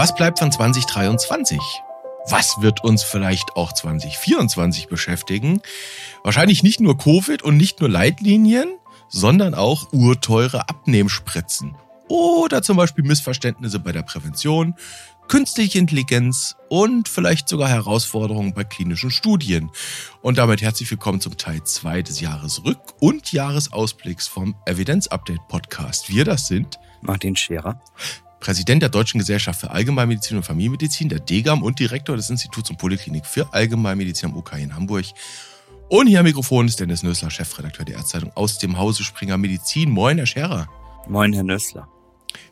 Was bleibt von 2023? Was wird uns vielleicht auch 2024 beschäftigen? Wahrscheinlich nicht nur Covid und nicht nur Leitlinien, sondern auch urteure Abnehmspritzen. Oder zum Beispiel Missverständnisse bei der Prävention, künstliche Intelligenz und vielleicht sogar Herausforderungen bei klinischen Studien. Und damit herzlich willkommen zum Teil 2 des Jahresrück- und Jahresausblicks vom Evidenz Update Podcast. Wir das sind Martin Scherer. Präsident der Deutschen Gesellschaft für Allgemeinmedizin und Familienmedizin, der DGAM und Direktor des Instituts und Poliklinik für Allgemeinmedizin am UK in Hamburg. Und hier am Mikrofon ist Dennis Nössler, Chefredakteur der Ärztzeitung aus dem Hause Springer Medizin. Moin, Herr Scherer. Moin, Herr Nössler.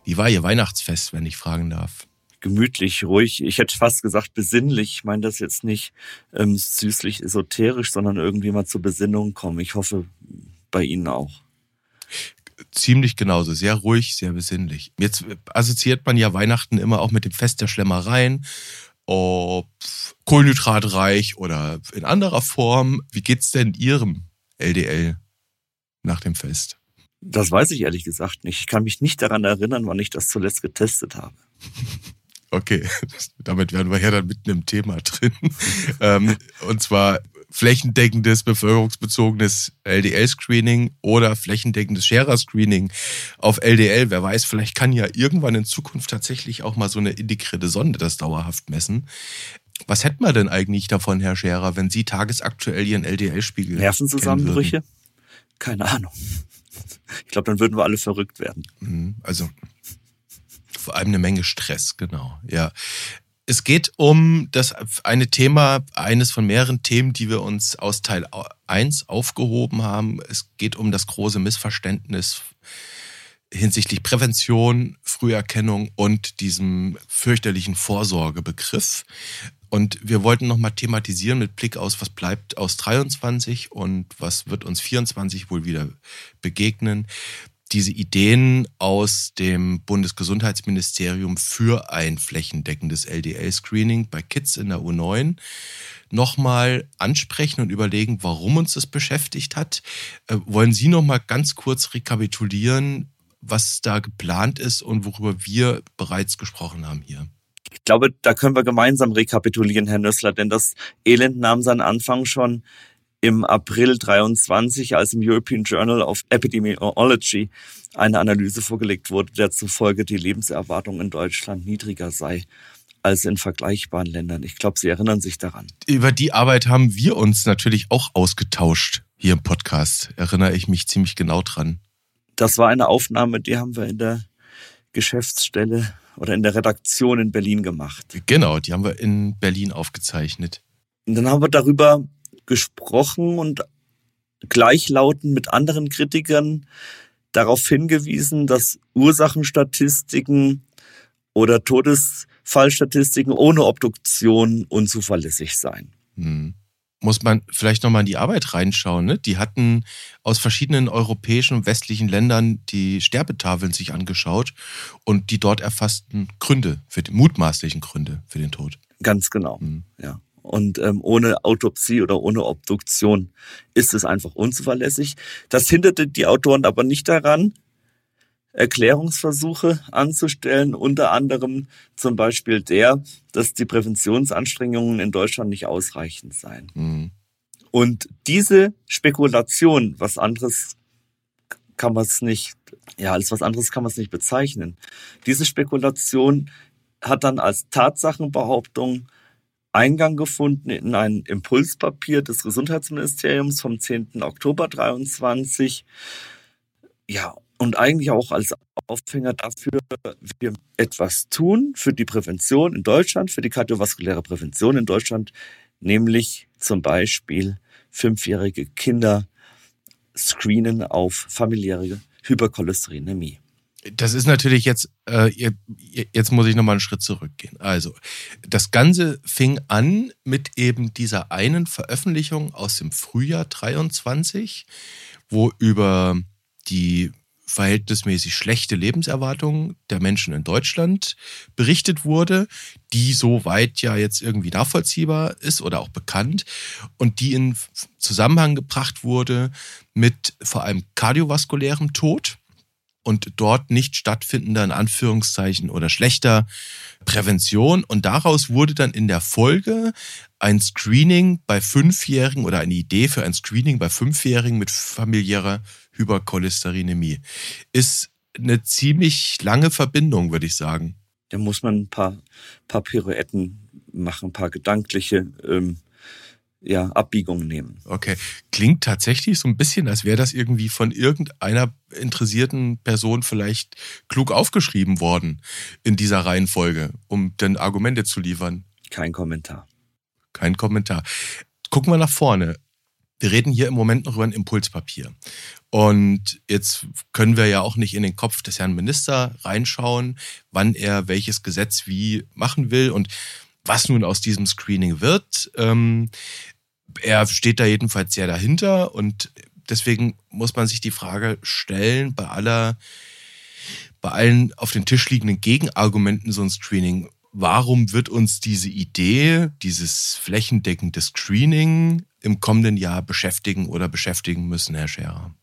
Wie war Ihr Weihnachtsfest, wenn ich fragen darf? Gemütlich, ruhig. Ich hätte fast gesagt besinnlich. Ich meine das jetzt nicht ähm, süßlich esoterisch, sondern irgendwie mal zur Besinnung kommen. Ich hoffe, bei Ihnen auch ziemlich genauso. Sehr ruhig, sehr besinnlich. Jetzt assoziiert man ja Weihnachten immer auch mit dem Fest der Schlemmereien. Ob kohlenhydratreich oder in anderer Form. Wie geht's denn Ihrem LDL nach dem Fest? Das weiß ich ehrlich gesagt nicht. Ich kann mich nicht daran erinnern, wann ich das zuletzt getestet habe. Okay, damit wären wir ja dann mitten im Thema drin. Ähm, und zwar flächendeckendes, bevölkerungsbezogenes LDL-Screening oder flächendeckendes Scherer-Screening auf LDL. Wer weiß, vielleicht kann ja irgendwann in Zukunft tatsächlich auch mal so eine integrierte Sonde das dauerhaft messen. Was hätten wir denn eigentlich davon, Herr Scherer, wenn Sie tagesaktuell Ihren LDL-Spiegel Nervenzusammenbrüche? Keine Ahnung. Ich glaube, dann würden wir alle verrückt werden. Mhm, also vor allem eine Menge Stress, genau. Ja. Es geht um das eine Thema, eines von mehreren Themen, die wir uns aus Teil 1 aufgehoben haben. Es geht um das große Missverständnis hinsichtlich Prävention, Früherkennung und diesem fürchterlichen Vorsorgebegriff. Und wir wollten nochmal thematisieren mit Blick aus, was bleibt aus 23 und was wird uns 24 wohl wieder begegnen diese Ideen aus dem Bundesgesundheitsministerium für ein flächendeckendes LDL-Screening bei Kids in der U9 nochmal ansprechen und überlegen, warum uns das beschäftigt hat. Äh, wollen Sie nochmal ganz kurz rekapitulieren, was da geplant ist und worüber wir bereits gesprochen haben hier? Ich glaube, da können wir gemeinsam rekapitulieren, Herr Nössler, denn das Elend nahm seinen Anfang schon im April 23, als im European Journal of Epidemiology eine Analyse vorgelegt wurde, der zufolge die Lebenserwartung in Deutschland niedriger sei als in vergleichbaren Ländern. Ich glaube, Sie erinnern sich daran. Über die Arbeit haben wir uns natürlich auch ausgetauscht hier im Podcast. Erinnere ich mich ziemlich genau dran. Das war eine Aufnahme, die haben wir in der Geschäftsstelle oder in der Redaktion in Berlin gemacht. Genau, die haben wir in Berlin aufgezeichnet. Und dann haben wir darüber gesprochen und gleichlautend mit anderen Kritikern darauf hingewiesen, dass Ursachenstatistiken oder Todesfallstatistiken ohne Obduktion unzuverlässig seien. Hm. Muss man vielleicht nochmal in die Arbeit reinschauen. Ne? Die hatten aus verschiedenen europäischen und westlichen Ländern die Sterbetafeln sich angeschaut und die dort erfassten Gründe, für die mutmaßlichen Gründe für den Tod. Ganz genau, hm. ja. Und ähm, ohne Autopsie oder ohne Obduktion ist es einfach unzuverlässig. Das hinderte die Autoren aber nicht daran, Erklärungsversuche anzustellen, unter anderem zum Beispiel der, dass die Präventionsanstrengungen in Deutschland nicht ausreichend seien. Mhm. Und diese Spekulation, was anderes kann man es nicht, ja, als was anderes kann man es nicht bezeichnen. Diese Spekulation hat dann als Tatsachenbehauptung Eingang gefunden in ein Impulspapier des Gesundheitsministeriums vom 10. Oktober 23. Ja, und eigentlich auch als Aufhänger dafür, wir etwas tun für die Prävention in Deutschland, für die kardiovaskuläre Prävention in Deutschland, nämlich zum Beispiel fünfjährige Kinder screenen auf familiäre Hypercholesterinämie. Das ist natürlich jetzt, äh, jetzt muss ich nochmal einen Schritt zurückgehen. Also, das Ganze fing an mit eben dieser einen Veröffentlichung aus dem Frühjahr 23, wo über die verhältnismäßig schlechte Lebenserwartung der Menschen in Deutschland berichtet wurde, die soweit ja jetzt irgendwie nachvollziehbar ist oder auch bekannt und die in Zusammenhang gebracht wurde mit vor allem kardiovaskulärem Tod und dort nicht stattfindender, in Anführungszeichen, oder schlechter Prävention. Und daraus wurde dann in der Folge ein Screening bei Fünfjährigen oder eine Idee für ein Screening bei Fünfjährigen mit familiärer Hypercholesterinämie. Ist eine ziemlich lange Verbindung, würde ich sagen. Da muss man ein paar, paar Pirouetten machen, ein paar gedankliche ähm, ja, Abbiegungen nehmen. Okay. Klingt tatsächlich so ein bisschen, als wäre das irgendwie von irgendeiner interessierten Person vielleicht klug aufgeschrieben worden in dieser Reihenfolge, um dann Argumente zu liefern. Kein Kommentar. Kein Kommentar. Gucken wir nach vorne. Wir reden hier im Moment noch über ein Impulspapier. Und jetzt können wir ja auch nicht in den Kopf des Herrn Minister reinschauen, wann er welches Gesetz wie machen will und was nun aus diesem Screening wird. Ähm, er steht da jedenfalls sehr dahinter und deswegen muss man sich die Frage stellen, bei aller, bei allen auf den Tisch liegenden Gegenargumenten so ein Screening, warum wird uns diese Idee, dieses flächendeckende Screening im kommenden Jahr beschäftigen oder beschäftigen müssen, Herr Scherer?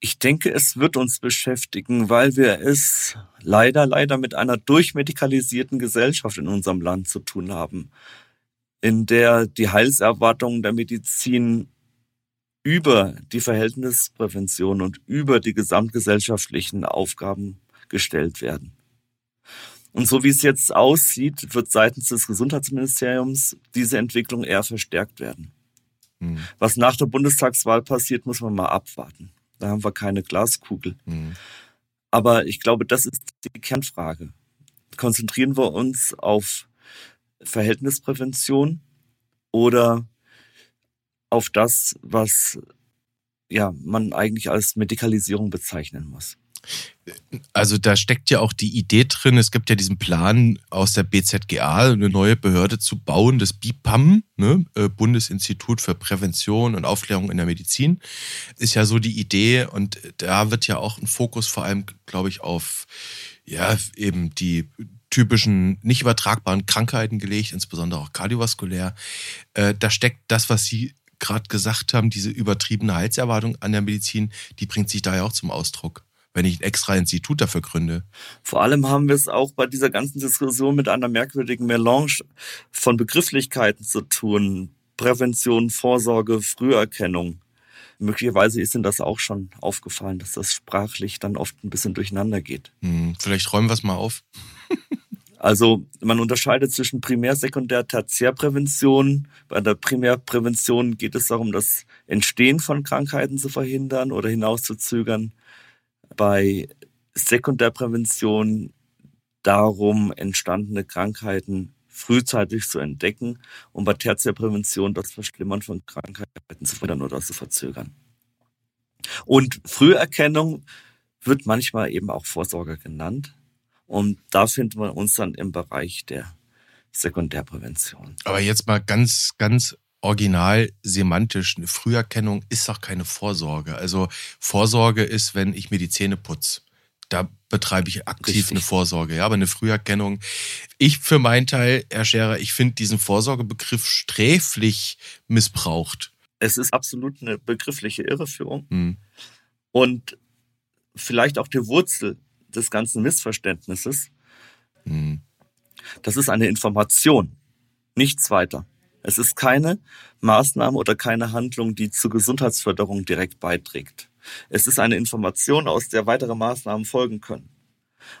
Ich denke, es wird uns beschäftigen, weil wir es leider, leider mit einer durchmedikalisierten Gesellschaft in unserem Land zu tun haben, in der die Heilserwartungen der Medizin über die Verhältnisprävention und über die gesamtgesellschaftlichen Aufgaben gestellt werden. Und so wie es jetzt aussieht, wird seitens des Gesundheitsministeriums diese Entwicklung eher verstärkt werden. Hm. Was nach der Bundestagswahl passiert, muss man mal abwarten. Da haben wir keine Glaskugel. Mhm. Aber ich glaube, das ist die Kernfrage. Konzentrieren wir uns auf Verhältnisprävention oder auf das, was ja, man eigentlich als Medikalisierung bezeichnen muss? Also da steckt ja auch die Idee drin, es gibt ja diesen Plan aus der BZGA, eine neue Behörde zu bauen, das BIPAM, ne? Äh, Bundesinstitut für Prävention und Aufklärung in der Medizin, ist ja so die Idee und da wird ja auch ein Fokus vor allem, glaube ich, auf ja eben die typischen nicht übertragbaren Krankheiten gelegt, insbesondere auch kardiovaskulär. Äh, da steckt das, was Sie gerade gesagt haben, diese übertriebene Heilserwartung an der Medizin, die bringt sich da ja auch zum Ausdruck wenn ich ein extra Institut dafür gründe. Vor allem haben wir es auch bei dieser ganzen Diskussion mit einer merkwürdigen Melange von Begrifflichkeiten zu tun. Prävention, Vorsorge, Früherkennung. Möglicherweise ist Ihnen das auch schon aufgefallen, dass das sprachlich dann oft ein bisschen durcheinander geht. Hm, vielleicht räumen wir es mal auf. also man unterscheidet zwischen Primär-, Sekundär-, Tertiärprävention. Bei der Primärprävention geht es darum, das Entstehen von Krankheiten zu verhindern oder hinauszuzögern bei Sekundärprävention darum, entstandene Krankheiten frühzeitig zu entdecken und bei Tertiärprävention das Verschlimmern von Krankheiten zu verhindern oder zu verzögern. Und Früherkennung wird manchmal eben auch Vorsorge genannt. Und da finden wir uns dann im Bereich der Sekundärprävention. Aber jetzt mal ganz, ganz original semantisch. Eine Früherkennung ist doch keine Vorsorge. Also Vorsorge ist, wenn ich mir die Zähne putze. Da betreibe ich aktiv Richtig. eine Vorsorge. Ja, aber eine Früherkennung. Ich für meinen Teil, Herr Scherer, ich finde diesen Vorsorgebegriff sträflich missbraucht. Es ist absolut eine begriffliche Irreführung. Hm. Und vielleicht auch die Wurzel des ganzen Missverständnisses. Hm. Das ist eine Information, nichts weiter. Es ist keine Maßnahme oder keine Handlung, die zur Gesundheitsförderung direkt beiträgt. Es ist eine Information, aus der weitere Maßnahmen folgen können.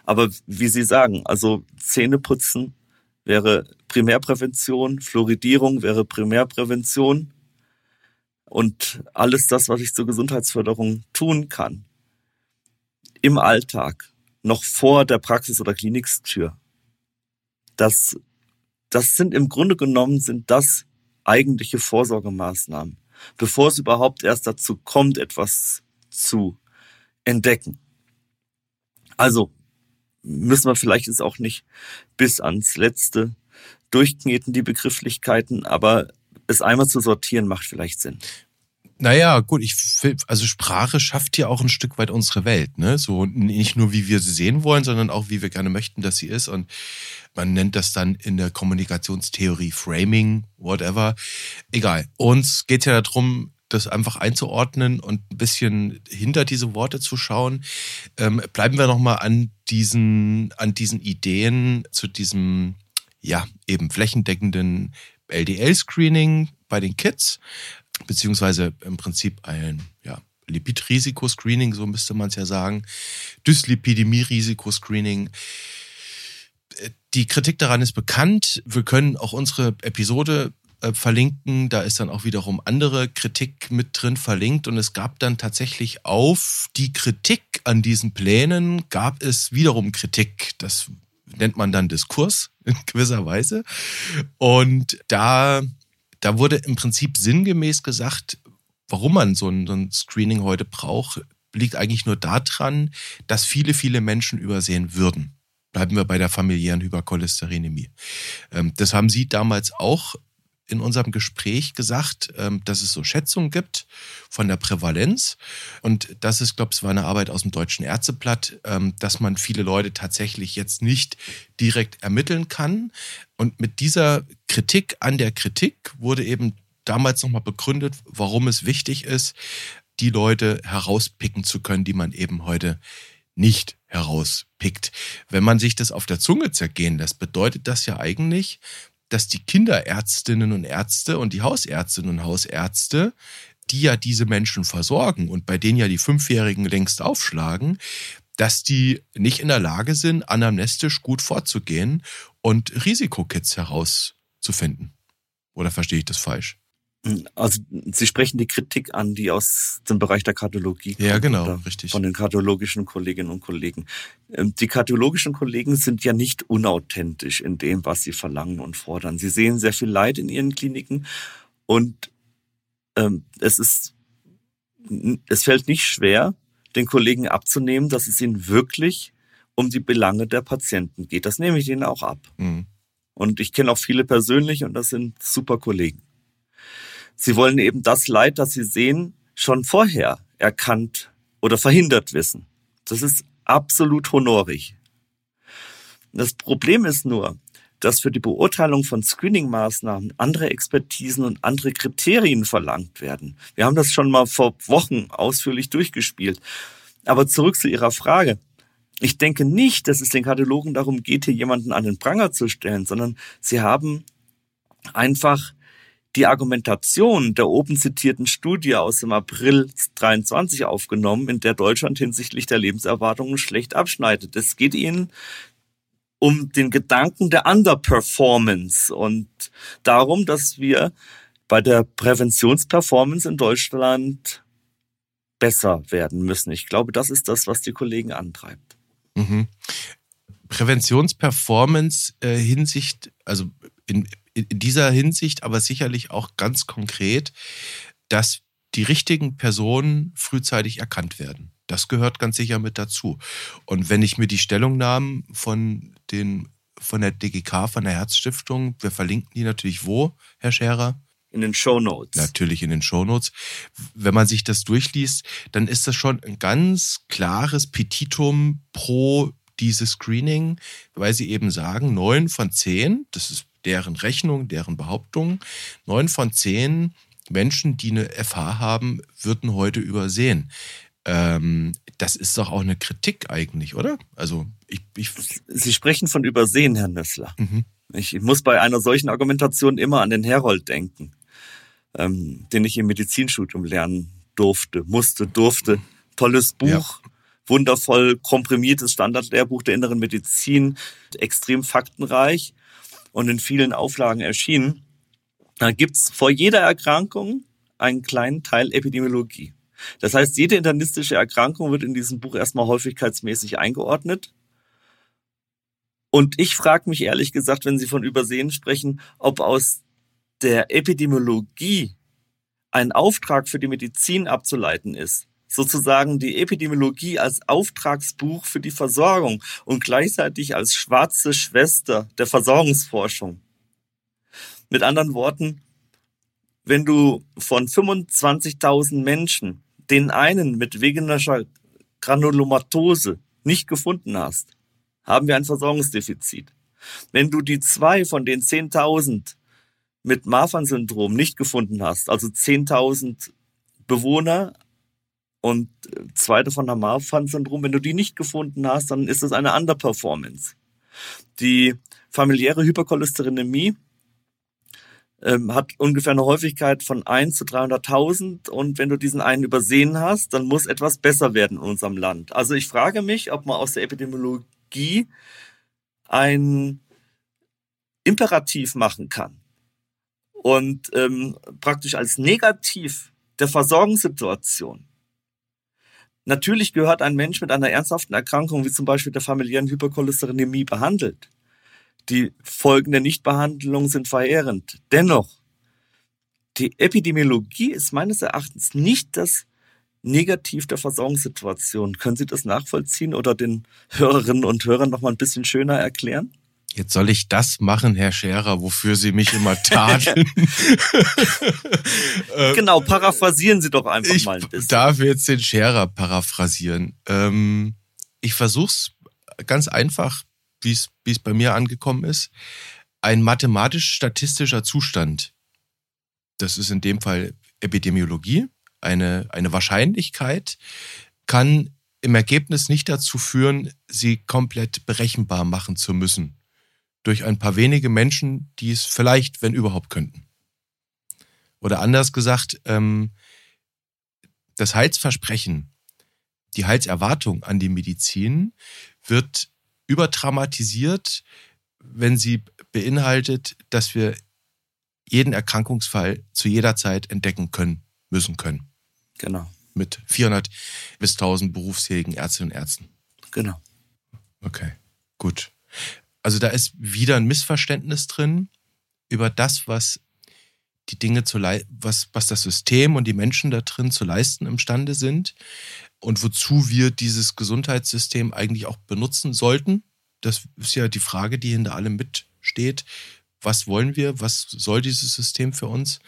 Aber wie Sie sagen, also Zähneputzen wäre Primärprävention, Fluoridierung wäre Primärprävention und alles das, was ich zur Gesundheitsförderung tun kann, im Alltag, noch vor der Praxis- oder Klinikstür, das das sind im Grunde genommen sind das eigentliche Vorsorgemaßnahmen, bevor es überhaupt erst dazu kommt, etwas zu entdecken. Also müssen wir vielleicht jetzt auch nicht bis ans letzte durchkneten, die Begrifflichkeiten, aber es einmal zu sortieren macht vielleicht Sinn. Naja, gut, ich also Sprache schafft ja auch ein Stück weit unsere Welt, ne? So nicht nur, wie wir sie sehen wollen, sondern auch, wie wir gerne möchten, dass sie ist. Und man nennt das dann in der Kommunikationstheorie Framing, whatever. Egal. Uns geht ja darum, das einfach einzuordnen und ein bisschen hinter diese Worte zu schauen. Ähm, bleiben wir nochmal an diesen, an diesen Ideen zu diesem, ja, eben flächendeckenden LDL-Screening bei den Kids, beziehungsweise im Prinzip ein, ja, Lipid-Risikoscreening, so müsste man es ja sagen, Dyslipidemie-Risikoscreening. Die Kritik daran ist bekannt. Wir können auch unsere Episode äh, verlinken. Da ist dann auch wiederum andere Kritik mit drin verlinkt. Und es gab dann tatsächlich auf die Kritik an diesen Plänen, gab es wiederum Kritik. Das nennt man dann Diskurs in gewisser Weise. Und da, da wurde im Prinzip sinngemäß gesagt, warum man so ein, so ein Screening heute braucht, liegt eigentlich nur daran, dass viele, viele Menschen übersehen würden. Bleiben wir bei der familiären Hypercholesterinämie. Ähm, das haben Sie damals auch in unserem Gespräch gesagt, ähm, dass es so Schätzungen gibt von der Prävalenz. Und das ist, glaube ich, war eine Arbeit aus dem Deutschen Ärzteblatt, ähm, dass man viele Leute tatsächlich jetzt nicht direkt ermitteln kann. Und mit dieser Kritik an der Kritik wurde eben damals nochmal begründet, warum es wichtig ist, die Leute herauspicken zu können, die man eben heute nicht herauspickt. Wenn man sich das auf der Zunge zergehen lässt, bedeutet das ja eigentlich, dass die Kinderärztinnen und Ärzte und die Hausärztinnen und Hausärzte, die ja diese Menschen versorgen und bei denen ja die Fünfjährigen längst aufschlagen, dass die nicht in der Lage sind, anamnestisch gut vorzugehen und Risikokids herauszufinden. Oder verstehe ich das falsch? Also Sie sprechen die Kritik an, die aus dem Bereich der Kardiologie kommt. Ja, genau, richtig. Von den kardiologischen Kolleginnen und Kollegen. Ähm, die kardiologischen Kollegen sind ja nicht unauthentisch in dem, was sie verlangen und fordern. Sie sehen sehr viel Leid in ihren Kliniken und ähm, es ist, es fällt nicht schwer, den Kollegen abzunehmen, dass es ihnen wirklich um die Belange der Patienten geht. Das nehme ich ihnen auch ab. Mhm. Und ich kenne auch viele persönlich und das sind super Kollegen. Sie wollen eben das Leid, das sie sehen, schon vorher erkannt oder verhindert wissen. Das ist absolut honorig. Das Problem ist nur, dass für die Beurteilung von Screening-Maßnahmen andere Expertisen und andere Kriterien verlangt werden. Wir haben das schon mal vor Wochen ausführlich durchgespielt. Aber zurück zu Ihrer Frage. Ich denke nicht, dass es den Kardiologen darum geht, hier jemanden an den Pranger zu stellen, sondern sie haben einfach die Argumentation der oben zitierten Studie aus dem April 23 aufgenommen, in der Deutschland hinsichtlich der Lebenserwartungen schlecht abschneidet. Es geht ihnen um den Gedanken der Underperformance und darum, dass wir bei der Präventionsperformance in Deutschland besser werden müssen. Ich glaube, das ist das, was die Kollegen antreibt. Mhm. Präventionsperformance äh, Hinsicht, also in, in dieser Hinsicht aber sicherlich auch ganz konkret, dass die richtigen Personen frühzeitig erkannt werden. Das gehört ganz sicher mit dazu. Und wenn ich mir die Stellungnahmen von den von der DGK, von der Herzstiftung, wir verlinken die natürlich wo, Herr Scherer? In den Show Notes. Natürlich in den Show Notes. Wenn man sich das durchliest, dann ist das schon ein ganz klares Petitum pro dieses Screening, weil sie eben sagen, neun von zehn, das ist deren Rechnung, deren Behauptung. Neun von zehn Menschen, die eine FH haben, würden heute übersehen. Ähm, das ist doch auch eine Kritik eigentlich, oder? Also ich, ich Sie sprechen von Übersehen, Herr Nössler. Mhm. Ich muss bei einer solchen Argumentation immer an den Herold denken, ähm, den ich im Medizinstudium lernen durfte, musste, durfte. Tolles Buch. Ja wundervoll komprimiertes Standardlehrbuch der inneren Medizin, extrem faktenreich und in vielen Auflagen erschienen, da gibt's vor jeder Erkrankung einen kleinen Teil Epidemiologie. Das heißt, jede internistische Erkrankung wird in diesem Buch erstmal häufigkeitsmäßig eingeordnet. Und ich frage mich ehrlich gesagt, wenn Sie von Übersehen sprechen, ob aus der Epidemiologie ein Auftrag für die Medizin abzuleiten ist sozusagen die Epidemiologie als Auftragsbuch für die Versorgung und gleichzeitig als schwarze Schwester der Versorgungsforschung. Mit anderen Worten, wenn du von 25.000 Menschen den einen mit vegenischer Granulomatose nicht gefunden hast, haben wir ein Versorgungsdefizit. Wenn du die zwei von den 10.000 mit Marfan-Syndrom nicht gefunden hast, also 10.000 Bewohner und zwei davon haben Marfan-Syndrom. Wenn du die nicht gefunden hast, dann ist das eine Underperformance. Die familiäre Hypercholesterinämie ähm, hat ungefähr eine Häufigkeit von 1 zu 300.000 und wenn du diesen einen übersehen hast, dann muss etwas besser werden in unserem Land. Also ich frage mich, ob man aus der Epidemiologie ein Imperativ machen kann und ähm, praktisch als Negativ der Versorgungssituation. Natürlich gehört ein Mensch mit einer ernsthaften Erkrankung, wie zum Beispiel der familiären Hypercholesterinämie, behandelt. Die Folgen der Nichtbehandlung sind verheerend. Dennoch, die Epidemiologie ist meines Erachtens nicht das Negativ der Versorgungssituation. Können Sie das nachvollziehen oder den Hörerinnen und Hörern noch mal ein bisschen schöner erklären? Jetzt soll ich das machen, Herr Scherer, wofür Sie mich immer tadeln. Ähm, genau, paraphrasieren Sie doch einfach ich mal ein bisschen. Ich darf jetzt den Scherer paraphrasieren. Ähm, ich versuch's ganz einfach, wie es bei mir angekommen ist. Ein mathematisch-statistischer Zustand. Das ist in dem Fall Epidemiologie. Eine, eine Wahrscheinlichkeit kann im Ergebnis nicht dazu führen, sie komplett berechenbar machen zu müssen durch ein paar wenige Menschen, die es vielleicht, wenn überhaupt, könnten. Oder anders gesagt, ähm, das Heilsversprechen, die Heilserwartung an die Medizin wird überdramatisiert, wenn sie beinhaltet, dass wir jeden Erkrankungsfall zu jeder Zeit entdecken können, müssen können. Genau. Mit 400 bis 1000 berufsfähigen Ärztinnen und Ärzten. Genau. Okay. Also da ist wieder ein Missverständnis drin über das, was die Dinge zu was, was das System und die Menschen da drin zu leisten imstande sind und wozu wir dieses Gesundheitssystem eigentlich auch benutzen sollten. Das ist ja die Frage, die hinter allem mitsteht. Was wollen wir? Was soll dieses System für uns?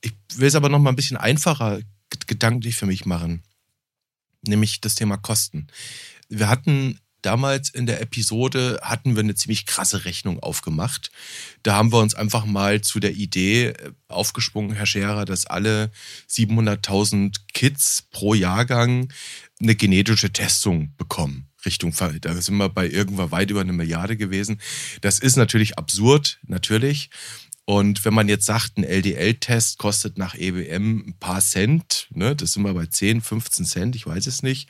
Ich will es aber noch mal ein bisschen einfacher gedanklich für mich machen. Nämlich das Thema Kosten. Wir hatten damals in der Episode hatten wir eine ziemlich krasse Rechnung aufgemacht. Da haben wir uns einfach mal zu der Idee äh, aufgesprungen, Herr Scherer, dass alle 700.000 Kids pro Jahrgang eine genetische Testung bekommen. Richtung, da sind wir bei irgendwann weit über eine Milliarde gewesen. Das ist natürlich absurd, natürlich. Und wenn man jetzt sagt, ein LDL-Test kostet nach EBM ein paar Cent, ne, das sind wir bei 10, 15 Cent, ich weiß es nicht,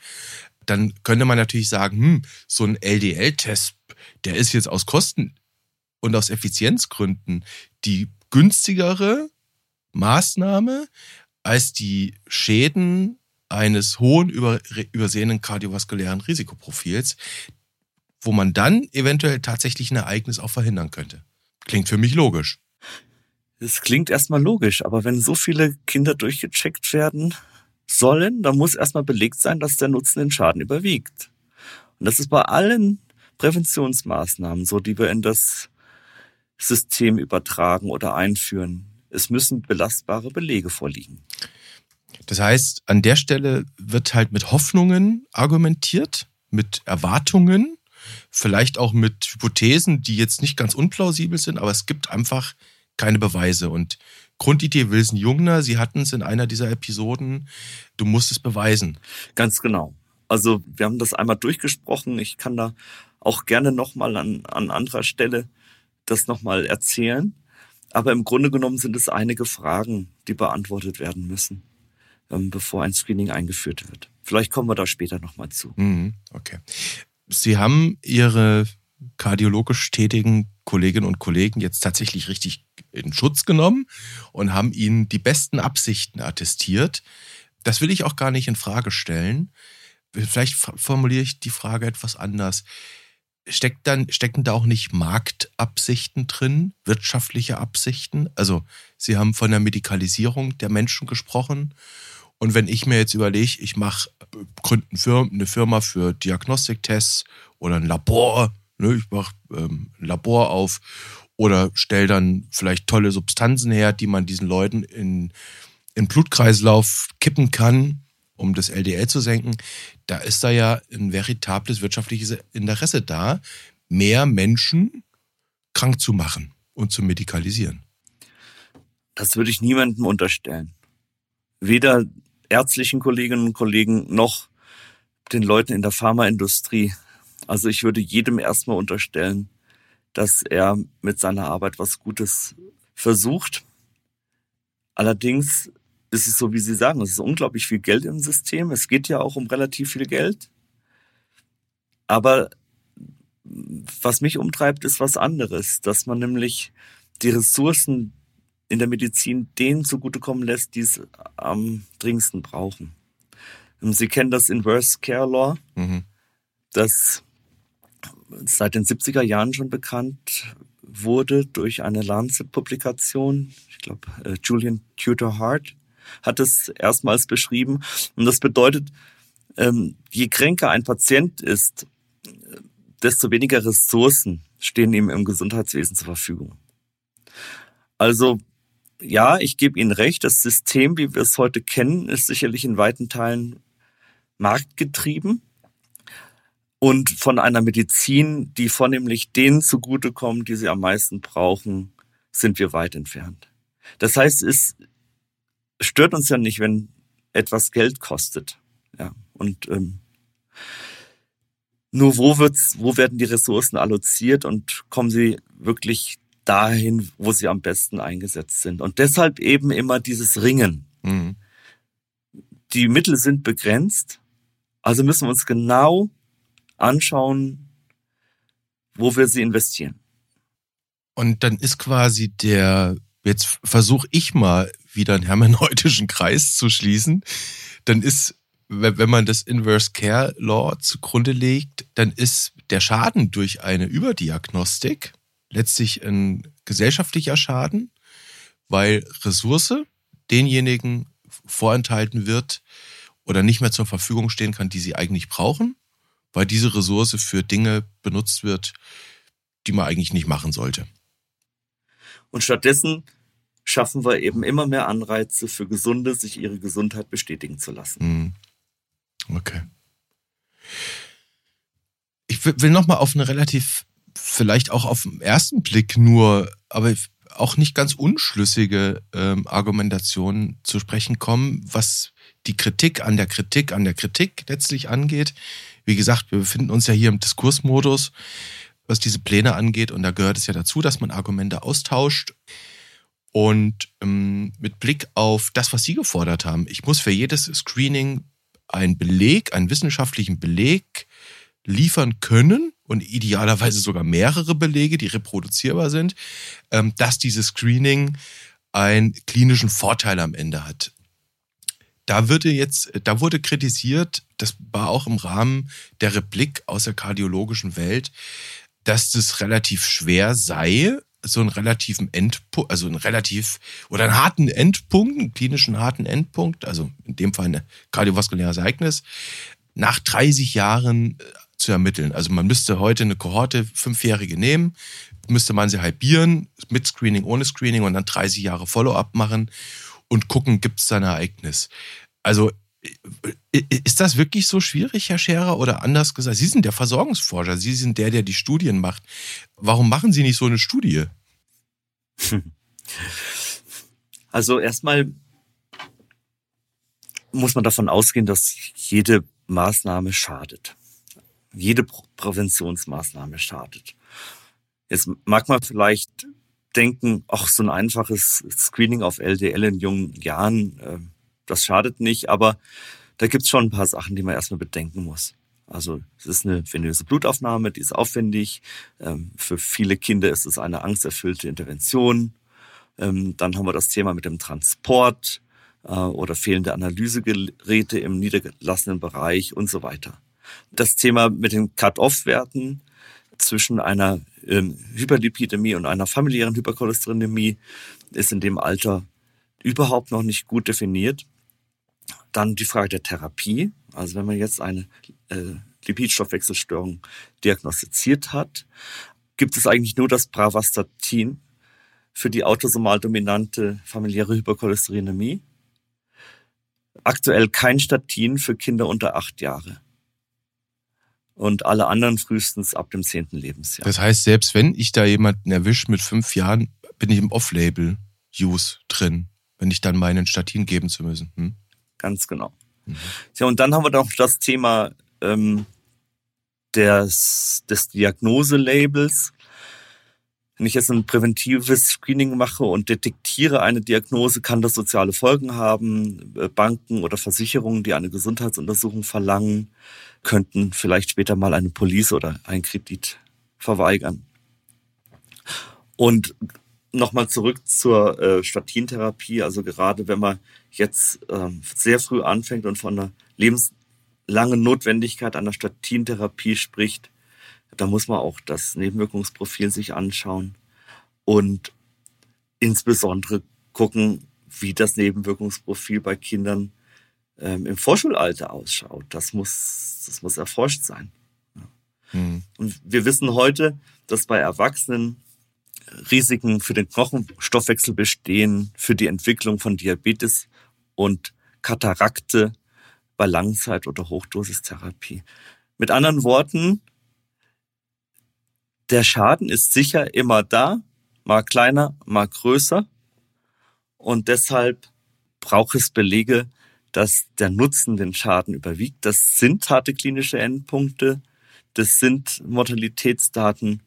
dann könnte man natürlich sagen, hm, so ein LDL-Test, der ist jetzt aus Kosten und aus Effizienzgründen die günstigere Maßnahme als die Schäden eines hohen über, übersehenen kardiovaskulären Risikoprofils, wo man dann eventuell tatsächlich ein Ereignis auch verhindern könnte. Klingt für mich logisch. Es klingt erstmal logisch, aber wenn so viele Kinder durchgecheckt werden, sollen, dann muss erstmal belegt sein, dass der Nutzen den Schaden überwiegt. Und das ist bei allen Präventionsmaßnahmen so, die wir in das System übertragen oder einführen. Es müssen belastbare Belege vorliegen. Das heißt, an der Stelle wird halt mit Hoffnungen argumentiert, mit Erwartungen, vielleicht auch mit Hypothesen, die jetzt nicht ganz unplausibel sind, aber es gibt einfach keine Beweise. Und Grundidee Wilson Jungner, Sie hatten es in einer dieser Episoden, du musst es beweisen. Ganz genau. Also wir haben das einmal durchgesprochen. Ich kann da auch gerne nochmal an, an anderer Stelle das nochmal erzählen. Aber im Grunde genommen sind es einige Fragen, die beantwortet werden müssen, ähm, bevor ein Screening eingeführt wird. Vielleicht kommen wir da später nochmal zu. Mhm, okay. Sie haben Ihre kardiologisch tätigen Kolleginnen und Kollegen jetzt tatsächlich richtig in Schutz genommen und haben ihnen die besten Absichten attestiert. Das will ich auch gar nicht in Frage stellen. Vielleicht formuliere ich die Frage etwas anders. Steckt dann, stecken da auch nicht Marktabsichten drin, wirtschaftliche Absichten? Also, Sie haben von der Medikalisierung der Menschen gesprochen. Und wenn ich mir jetzt überlege, ich mache, gründe eine Firma für Diagnostiktests oder ein Labor, ne, ich mache ähm, ein Labor auf oder stell dann vielleicht tolle Substanzen her, die man diesen Leuten in, in Blutkreislauf kippen kann, um das LDL zu senken. Da ist da ja ein veritables wirtschaftliches Interesse da, mehr Menschen krank zu machen und zu medikalisieren. Das würde ich niemandem unterstellen. Weder ärztlichen Kolleginnen und Kollegen noch den Leuten in der Pharmaindustrie. Also ich würde jedem erstmal unterstellen, dass er mit seiner Arbeit was Gutes versucht. Allerdings ist es so, wie Sie sagen, es ist unglaublich viel Geld im System. Es geht ja auch um relativ viel Geld. Aber was mich umtreibt, ist was anderes, dass man nämlich die Ressourcen in der Medizin denen zugutekommen lässt, die es am dringendsten brauchen. Sie kennen das Inverse Care Law, mhm. das seit den 70er Jahren schon bekannt wurde durch eine Lancet-Publikation. Ich glaube, äh, Julian Tudor Hart hat es erstmals beschrieben. Und das bedeutet, ähm, je kränker ein Patient ist, desto weniger Ressourcen stehen ihm im Gesundheitswesen zur Verfügung. Also ja, ich gebe Ihnen recht, das System, wie wir es heute kennen, ist sicherlich in weiten Teilen marktgetrieben und von einer Medizin, die vornehmlich denen zugutekommt, die sie am meisten brauchen, sind wir weit entfernt. Das heißt, es stört uns ja nicht, wenn etwas Geld kostet. Ja, und ähm, nur wo wird's, wo werden die Ressourcen alloziert und kommen sie wirklich dahin, wo sie am besten eingesetzt sind? Und deshalb eben immer dieses Ringen. Mhm. Die Mittel sind begrenzt, also müssen wir uns genau anschauen, wo wir sie investieren. Und dann ist quasi der, jetzt versuche ich mal wieder einen hermeneutischen Kreis zu schließen, dann ist wenn man das Inverse Care Law zugrunde legt, dann ist der Schaden durch eine Überdiagnostik letztlich ein gesellschaftlicher Schaden, weil Ressource denjenigen vorenthalten wird oder nicht mehr zur Verfügung stehen kann, die sie eigentlich brauchen, weil diese Ressource für Dinge benutzt wird, die man eigentlich nicht machen sollte. Und stattdessen schaffen wir eben immer mehr Anreize für Gesunde, sich ihre Gesundheit bestätigen zu lassen. Mhm. Okay. Ich will noch mal auf eine relativ, vielleicht auch auf den ersten Blick nur, aber auch nicht ganz unschlüssige ähm, Argumentation zu sprechen kommen, was die Kritik an der Kritik an der Kritik letztlich angeht. Wie gesagt, wir befinden uns ja hier im Diskursmodus, was diese Pläne angeht, und da gehört es ja dazu, dass man Argumente austauscht. Und ähm, mit Blick auf das, was Sie gefordert haben, ich muss für jedes Screening einen Beleg, einen wissenschaftlichen Beleg liefern können und idealerweise sogar mehrere Belege, die reproduzierbar sind, ähm, dass dieses Screening einen klinischen Vorteil am Ende hat. Da würde jetzt, da wurde kritisiert, das war auch im Rahmen der Replik aus der kardiologischen Welt, dass das relativ schwer sei, so einen relativen Endpunkt, also einen relativ oder einen harten Endpunkt, einen klinischen harten Endpunkt, also in dem Fall ein kardiovaskuläres Ereignis, nach 30 Jahren äh, zu ermitteln. Also man müsste heute eine Kohorte fünfjährige nehmen, müsste man sie halbieren, mit Screening, ohne Screening und dann 30 Jahre Follow-up machen und gucken, gibt es da ein Ereignis. Also ist das wirklich so schwierig, Herr Scherer? Oder anders gesagt, Sie sind der Versorgungsforscher, Sie sind der, der die Studien macht. Warum machen Sie nicht so eine Studie? Also erstmal muss man davon ausgehen, dass jede Maßnahme schadet. Jede Präventionsmaßnahme schadet. Jetzt mag man vielleicht denken, ach, so ein einfaches Screening auf LDL in jungen Jahren, ähm, das schadet nicht, aber da gibt's schon ein paar Sachen, die man erstmal bedenken muss. Also es ist eine venöse Blutaufnahme, die ist aufwendig. Ähm, für viele Kinder ist es eine angsterfüllte Intervention. Ähm, dann haben wir das Thema mit dem Transport äh, oder fehlende Analysegeräte im niedergelassenen Bereich und so weiter. Das Thema mit den Cut-off-Werten zwischen einer ähm, Hyperlipidämie und einer familiären Hypercholesterinämie ist in dem Alter überhaupt noch nicht gut definiert. Dann die Frage der Therapie. Also wenn man jetzt eine äh, Lipidstoffwechselstörung diagnostiziert hat, gibt es eigentlich nur das Bravastatin für die autosomal dominante familiäre Hypercholesterinämie. Aktuell kein Statin für Kinder unter acht Jahre. Und alle anderen frühestens ab dem zehnten Lebensjahr. Das heißt, selbst wenn ich da jemanden erwische mit fünf Jahren, bin ich im Off-Label-Use drin wenn ich dann meinen Statin geben zu müssen. Hm? Ganz genau. Mhm. Ja, und dann haben wir noch das Thema ähm, des, des Diagnoselabels. Wenn ich jetzt ein präventives Screening mache und detektiere eine Diagnose, kann das soziale Folgen haben. Äh, Banken oder Versicherungen, die eine Gesundheitsuntersuchung verlangen, könnten vielleicht später mal eine Police oder einen Kredit verweigern. Und nochmal zurück zur äh, Statintherapie. Also gerade wenn man jetzt ähm, sehr früh anfängt und von einer lebenslangen Notwendigkeit einer Statintherapie spricht, da muss man auch das Nebenwirkungsprofil sich anschauen und insbesondere gucken, wie das Nebenwirkungsprofil bei Kindern ähm, im Vorschulalter ausschaut. Das muss, das muss erforscht sein. Ja. Mhm. Und wir wissen heute, dass bei Erwachsenen Risiken für den Knochenstoffwechsel bestehen, für die Entwicklung von Diabetes und Katarakte bei Langzeit- oder Hochdosistherapie. Mit anderen Worten, der Schaden ist sicher immer da, mal kleiner, mal größer. Und deshalb braucht es Belege, dass der Nutzen den Schaden überwiegt. Das sind harte klinische Endpunkte, das sind Mortalitätsdaten.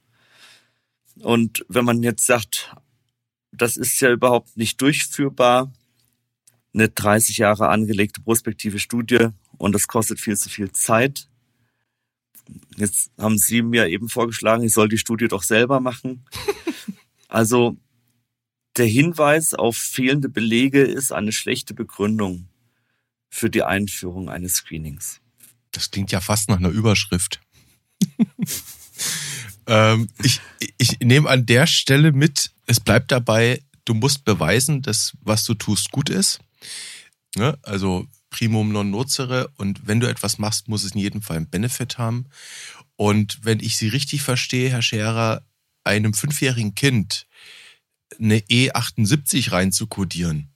Und wenn man jetzt sagt, das ist ja überhaupt nicht durchführbar, eine 30 Jahre angelegte prospektive Studie und das kostet viel zu viel Zeit. Jetzt haben Sie mir eben vorgeschlagen, ich soll die Studie doch selber machen. Also der Hinweis auf fehlende Belege ist eine schlechte Begründung für die Einführung eines Screenings. Das klingt ja fast nach einer Überschrift. ähm, ich, ich nehme an der Stelle mit, es bleibt dabei, du musst beweisen, dass was du tust gut ist. Ne? Also primum non nocere und wenn du etwas machst, muss es in jedem Fall einen Benefit haben. Und wenn ich Sie richtig verstehe, Herr Scherer, einem fünfjährigen Kind eine E78 reinzukodieren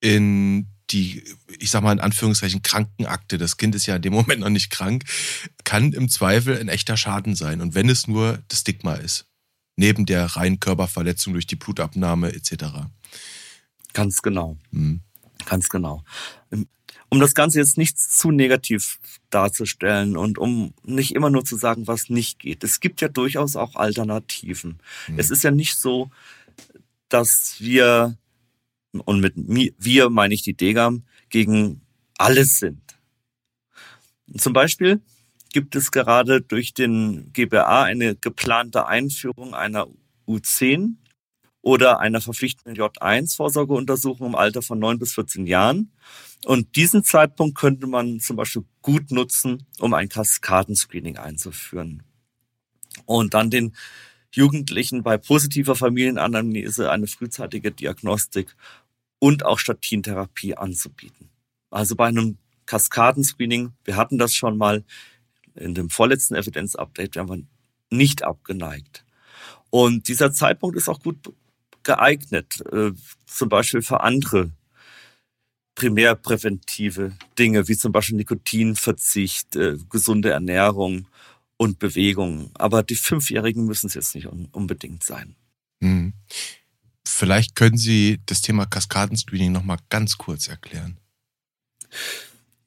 in die, ich sag mal in Anführungszeichen, Krankenakte, das Kind ist ja in dem Moment noch nicht krank, kann im Zweifel ein echter Schaden sein. Und wenn es nur das Stigma ist, neben der reinen Körperverletzung durch die Blutabnahme etc. Ganz genau. Mhm. Ganz genau. Um das Ganze jetzt nicht zu negativ darzustellen und um nicht immer nur zu sagen, was nicht geht. Es gibt ja durchaus auch Alternativen. Mhm. Es ist ja nicht so, dass wir und mit wir meine ich die Degam, gegen alles sind. Zum Beispiel gibt es gerade durch den GBA eine geplante Einführung einer U10 oder einer verpflichtenden J1-Vorsorgeuntersuchung im Alter von 9 bis 14 Jahren. Und diesen Zeitpunkt könnte man zum Beispiel gut nutzen, um ein Kaskadenscreening einzuführen. Und dann den Jugendlichen bei positiver Familienanamnese eine frühzeitige Diagnostik und auch Statintherapie anzubieten. Also bei einem Kaskadenscreening, wir hatten das schon mal in dem vorletzten Evidenzupdate, wären wir nicht abgeneigt. Und dieser Zeitpunkt ist auch gut geeignet, äh, zum Beispiel für andere primärpräventive Dinge, wie zum Beispiel Nikotinverzicht, äh, gesunde Ernährung und Bewegung. Aber die Fünfjährigen müssen es jetzt nicht unbedingt sein. Mhm. Vielleicht können Sie das Thema Kaskadenscreening nochmal ganz kurz erklären.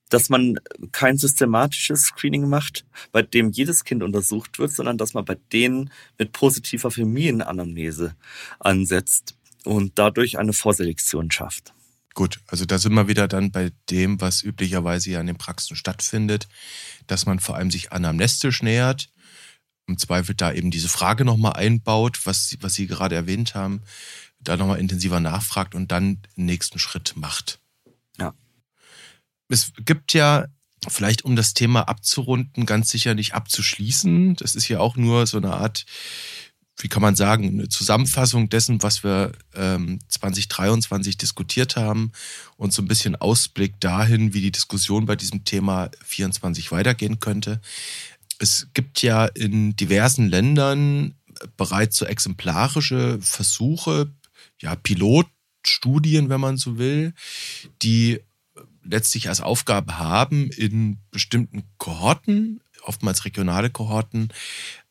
Dass man kein systematisches Screening macht, bei dem jedes Kind untersucht wird, sondern dass man bei denen mit positiver Familienanamnese ansetzt und dadurch eine Vorselektion schafft. Gut, also da sind wir wieder dann bei dem, was üblicherweise ja in den Praxen stattfindet, dass man vor allem sich anamnestisch nähert, im Zweifel da eben diese Frage nochmal einbaut, was, was Sie gerade erwähnt haben, da nochmal intensiver nachfragt und dann den nächsten Schritt macht. Es gibt ja, vielleicht um das Thema abzurunden, ganz sicher nicht abzuschließen. Das ist ja auch nur so eine Art, wie kann man sagen, eine Zusammenfassung dessen, was wir ähm, 2023 diskutiert haben und so ein bisschen Ausblick dahin, wie die Diskussion bei diesem Thema 24 weitergehen könnte. Es gibt ja in diversen Ländern bereits so exemplarische Versuche, ja, Pilotstudien, wenn man so will, die letztlich als Aufgabe haben, in bestimmten Kohorten oftmals regionale Kohorten,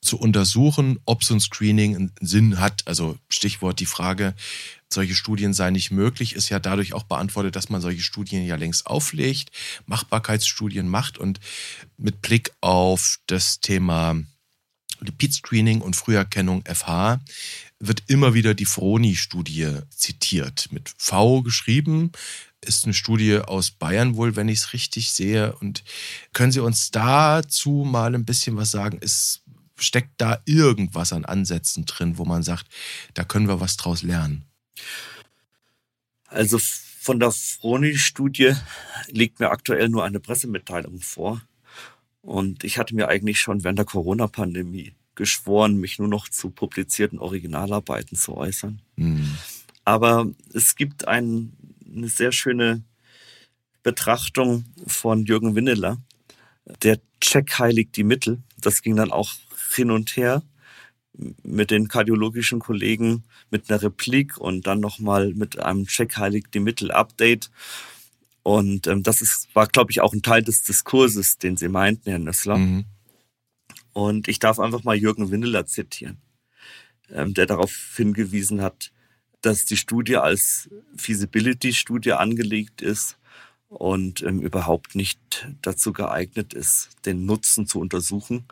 zu untersuchen, ob so ein Screening einen Sinn hat. Also Stichwort die Frage, solche Studien seien nicht möglich, ist ja dadurch auch beantwortet, dass man solche Studien ja längst auflegt, Machbarkeitsstudien macht und mit Blick auf das Thema Lipid-Screening und Früherkennung FH wird immer wieder die Froni-Studie zitiert. Mit V geschrieben, ist eine Studie aus Bayern wohl, wenn ich es richtig sehe. Und können Sie uns dazu mal ein bisschen was sagen? Ist, steckt da irgendwas an Ansätzen drin, wo man sagt, da können wir was draus lernen? Also von der Froni-Studie liegt mir aktuell nur eine Pressemitteilung vor. Und ich hatte mir eigentlich schon während der Corona-Pandemie geschworen, mich nur noch zu publizierten Originalarbeiten zu äußern. Mhm. Aber es gibt ein, eine sehr schöne Betrachtung von Jürgen Winneler. Der Check heiligt die Mittel. Das ging dann auch hin und her mit den kardiologischen Kollegen mit einer Replik und dann nochmal mit einem Check heiligt die Mittel Update. Und ähm, das ist, war, glaube ich, auch ein Teil des Diskurses, den Sie meinten, Herr Nössler. Mhm. Und ich darf einfach mal Jürgen Windeler zitieren, ähm, der darauf hingewiesen hat, dass die Studie als Feasibility-Studie angelegt ist und ähm, überhaupt nicht dazu geeignet ist, den Nutzen zu untersuchen.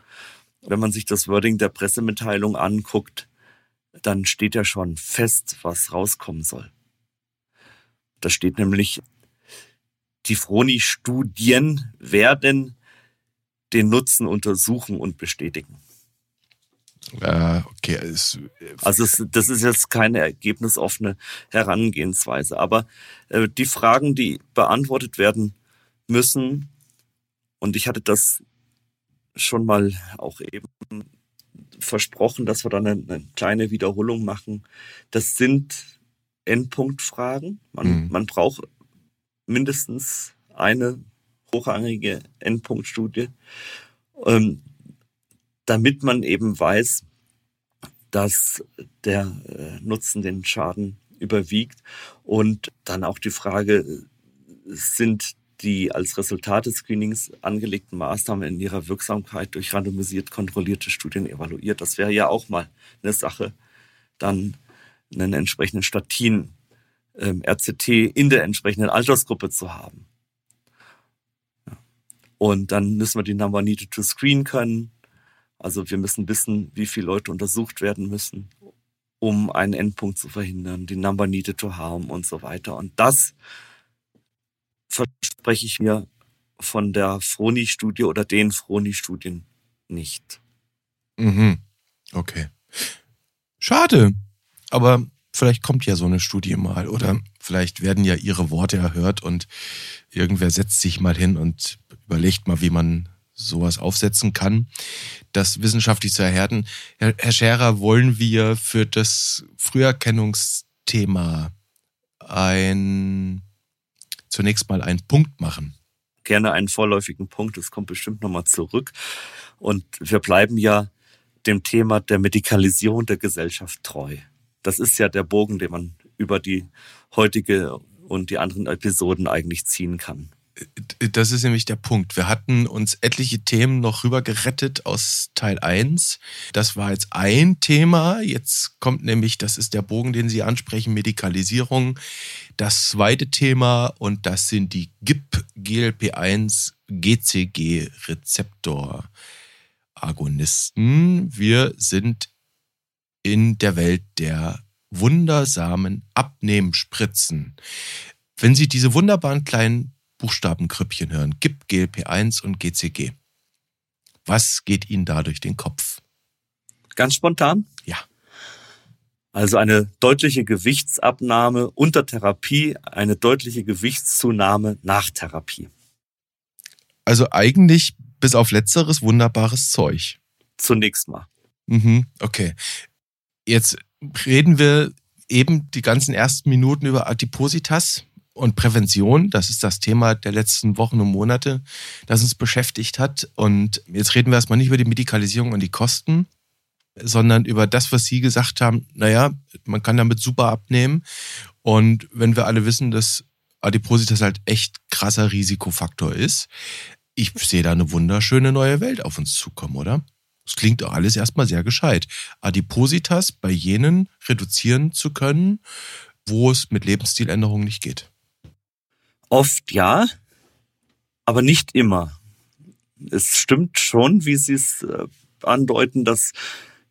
Wenn man sich das Wording der Pressemitteilung anguckt, dann steht ja schon fest, was rauskommen soll. Da steht nämlich, die Froni-Studien werden den Nutzen untersuchen und bestätigen. Äh, okay. Es, also es, das ist jetzt keine ergebnisoffene Herangehensweise. Aber äh, die Fragen, die beantwortet werden müssen, und ich hatte das schon mal auch eben versprochen, dass wir dann eine, eine kleine Wiederholung machen. Das sind Endpunktfragen. Man, mhm. man braucht mindestens eine hochrangige Endpunktstudie, ähm, damit man eben weiß, dass der äh, Nutzen den Schaden überwiegt und dann auch die Frage, sind die als Resultat des Screenings angelegten Maßnahmen in ihrer Wirksamkeit durch randomisiert kontrollierte Studien evaluiert. Das wäre ja auch mal eine Sache, dann einen entsprechenden Statin ähm, RCT in der entsprechenden Altersgruppe zu haben. Und dann müssen wir die Number Needed to Screen können. Also wir müssen wissen, wie viele Leute untersucht werden müssen, um einen Endpunkt zu verhindern, die Number Needed to Harm und so weiter. Und das verspreche ich mir von der Froni-Studie oder den Froni-Studien nicht. Mhm. Okay. Schade. Aber vielleicht kommt ja so eine Studie mal oder vielleicht werden ja ihre Worte erhört und irgendwer setzt sich mal hin und überlegt mal, wie man sowas aufsetzen kann, das wissenschaftlich zu erhärten. Herr, Herr Scherer, wollen wir für das Früherkennungsthema ein zunächst mal einen Punkt machen? Gerne einen vorläufigen Punkt, es kommt bestimmt nochmal zurück. Und wir bleiben ja dem Thema der Medikalisierung der Gesellschaft treu. Das ist ja der Bogen, den man über die heutige und die anderen Episoden eigentlich ziehen kann. Das ist nämlich der Punkt. Wir hatten uns etliche Themen noch rüber gerettet aus Teil 1. Das war jetzt ein Thema. Jetzt kommt nämlich, das ist der Bogen, den Sie ansprechen, Medikalisierung. Das zweite Thema und das sind die GIP GLP1 GCG Rezeptor Agonisten. Wir sind in der Welt der wundersamen Abnehmspritzen. Wenn Sie diese wunderbaren kleinen Buchstabenkrüppchen hören, GIP, GLP1 und GCG. Was geht Ihnen da durch den Kopf? Ganz spontan? Ja. Also eine deutliche Gewichtsabnahme unter Therapie, eine deutliche Gewichtszunahme nach Therapie. Also eigentlich bis auf letzteres wunderbares Zeug. Zunächst mal. Mhm, okay. Jetzt reden wir eben die ganzen ersten Minuten über Adipositas und Prävention. Das ist das Thema der letzten Wochen und Monate, das uns beschäftigt hat. Und jetzt reden wir erstmal nicht über die Medikalisierung und die Kosten, sondern über das, was Sie gesagt haben. Naja, man kann damit super abnehmen. Und wenn wir alle wissen, dass Adipositas halt echt krasser Risikofaktor ist, ich sehe da eine wunderschöne neue Welt auf uns zukommen, oder? Das klingt doch alles erstmal sehr gescheit. Adipositas bei jenen reduzieren zu können, wo es mit Lebensstiländerungen nicht geht. Oft ja, aber nicht immer. Es stimmt schon, wie Sie es äh, andeuten, dass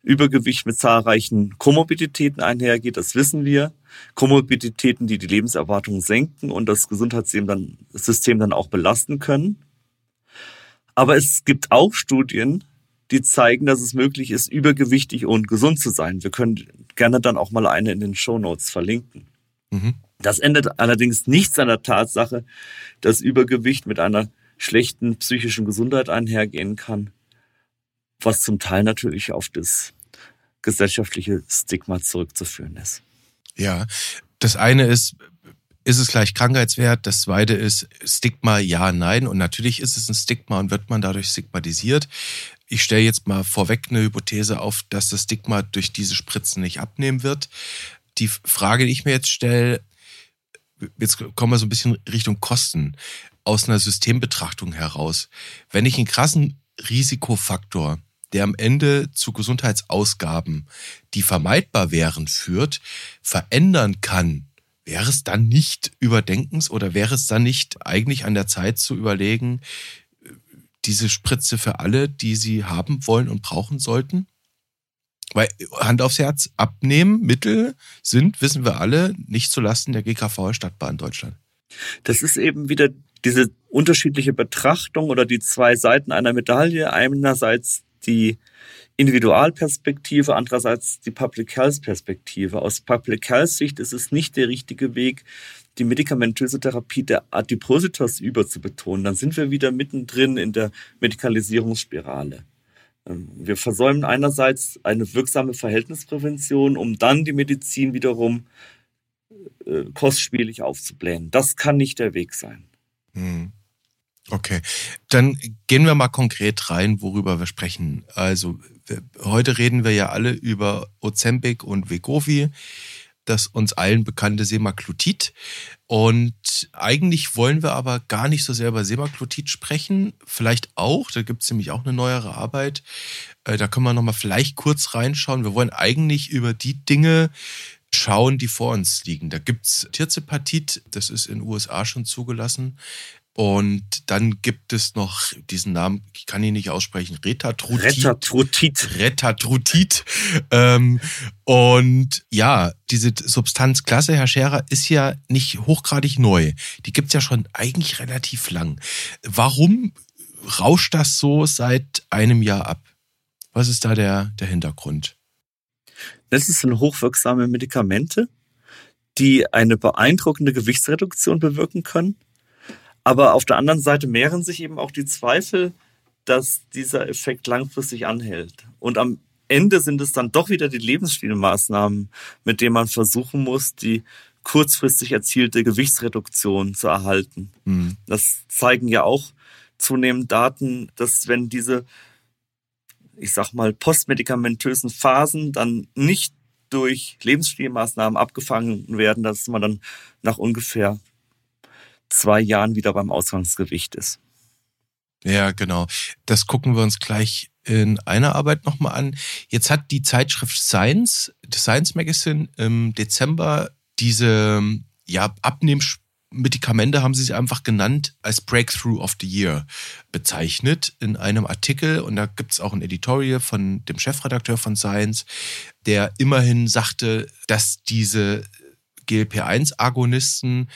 Übergewicht mit zahlreichen Komorbiditäten einhergeht, das wissen wir. Komorbiditäten, die die Lebenserwartung senken und das Gesundheitssystem dann, das System dann auch belasten können. Aber es gibt auch Studien, die zeigen, dass es möglich ist, übergewichtig und gesund zu sein. Wir können gerne dann auch mal eine in den Show Notes verlinken. Mhm. Das ändert allerdings nichts an der Tatsache, dass Übergewicht mit einer schlechten psychischen Gesundheit einhergehen kann, was zum Teil natürlich auf das gesellschaftliche Stigma zurückzuführen ist. Ja, das eine ist, ist es gleich Krankheitswert? Das zweite ist Stigma, ja, nein. Und natürlich ist es ein Stigma und wird man dadurch stigmatisiert. Ich stelle jetzt mal vorweg eine Hypothese auf, dass das Stigma durch diese Spritzen nicht abnehmen wird. Die Frage, die ich mir jetzt stelle, jetzt kommen wir so ein bisschen Richtung Kosten aus einer Systembetrachtung heraus. Wenn ich einen krassen Risikofaktor, der am Ende zu Gesundheitsausgaben, die vermeidbar wären, führt, verändern kann, wäre es dann nicht überdenkens oder wäre es dann nicht eigentlich an der Zeit zu überlegen, diese Spritze für alle, die sie haben wollen und brauchen sollten? Weil Hand aufs Herz, abnehmen, Mittel sind, wissen wir alle, nicht zulasten der GKV Stadtbahn Deutschland. Das ist eben wieder diese unterschiedliche Betrachtung oder die zwei Seiten einer Medaille. Einerseits die Individualperspektive, andererseits die Public Health Perspektive. Aus Public Health Sicht ist es nicht der richtige Weg, die medikamentöse Therapie der Adipositas überzubetonen. Dann sind wir wieder mittendrin in der Medikalisierungsspirale. Ähm, wir versäumen einerseits eine wirksame Verhältnisprävention, um dann die Medizin wiederum äh, kostspielig aufzublähen. Das kann nicht der Weg sein. Hm. Okay, dann gehen wir mal konkret rein, worüber wir sprechen. Also heute reden wir ja alle über Ozempic und Vegovi das uns allen bekannte Semaglutid. Und eigentlich wollen wir aber gar nicht so sehr über Semaglutid sprechen. Vielleicht auch, da gibt es nämlich auch eine neuere Arbeit. Äh, da können wir nochmal vielleicht kurz reinschauen. Wir wollen eigentlich über die Dinge schauen, die vor uns liegen. Da gibt's Tirzepatit, das ist in den USA schon zugelassen. Und dann gibt es noch diesen Namen, ich kann ihn nicht aussprechen, Retatrutit. Retatrutit. Retatrutit. Ähm, und ja, diese Substanzklasse, Herr Scherer, ist ja nicht hochgradig neu. Die gibt's ja schon eigentlich relativ lang. Warum rauscht das so seit einem Jahr ab? Was ist da der, der Hintergrund? Das sind hochwirksame Medikamente, die eine beeindruckende Gewichtsreduktion bewirken können aber auf der anderen Seite mehren sich eben auch die Zweifel, dass dieser Effekt langfristig anhält. Und am Ende sind es dann doch wieder die Lebensstilmaßnahmen, mit denen man versuchen muss, die kurzfristig erzielte Gewichtsreduktion zu erhalten. Mhm. Das zeigen ja auch zunehmend Daten, dass wenn diese, ich sag mal, postmedikamentösen Phasen dann nicht durch Lebensstilmaßnahmen abgefangen werden, dass man dann nach ungefähr zwei Jahren wieder beim Ausgangsgewicht ist. Ja, genau. Das gucken wir uns gleich in einer Arbeit nochmal an. Jetzt hat die Zeitschrift Science, Science Magazine, im Dezember diese ja, Abnehmmedikamente haben sie sich einfach genannt als Breakthrough of the Year bezeichnet in einem Artikel und da gibt es auch ein Editorial von dem Chefredakteur von Science, der immerhin sagte, dass diese GLP-1-Agonisten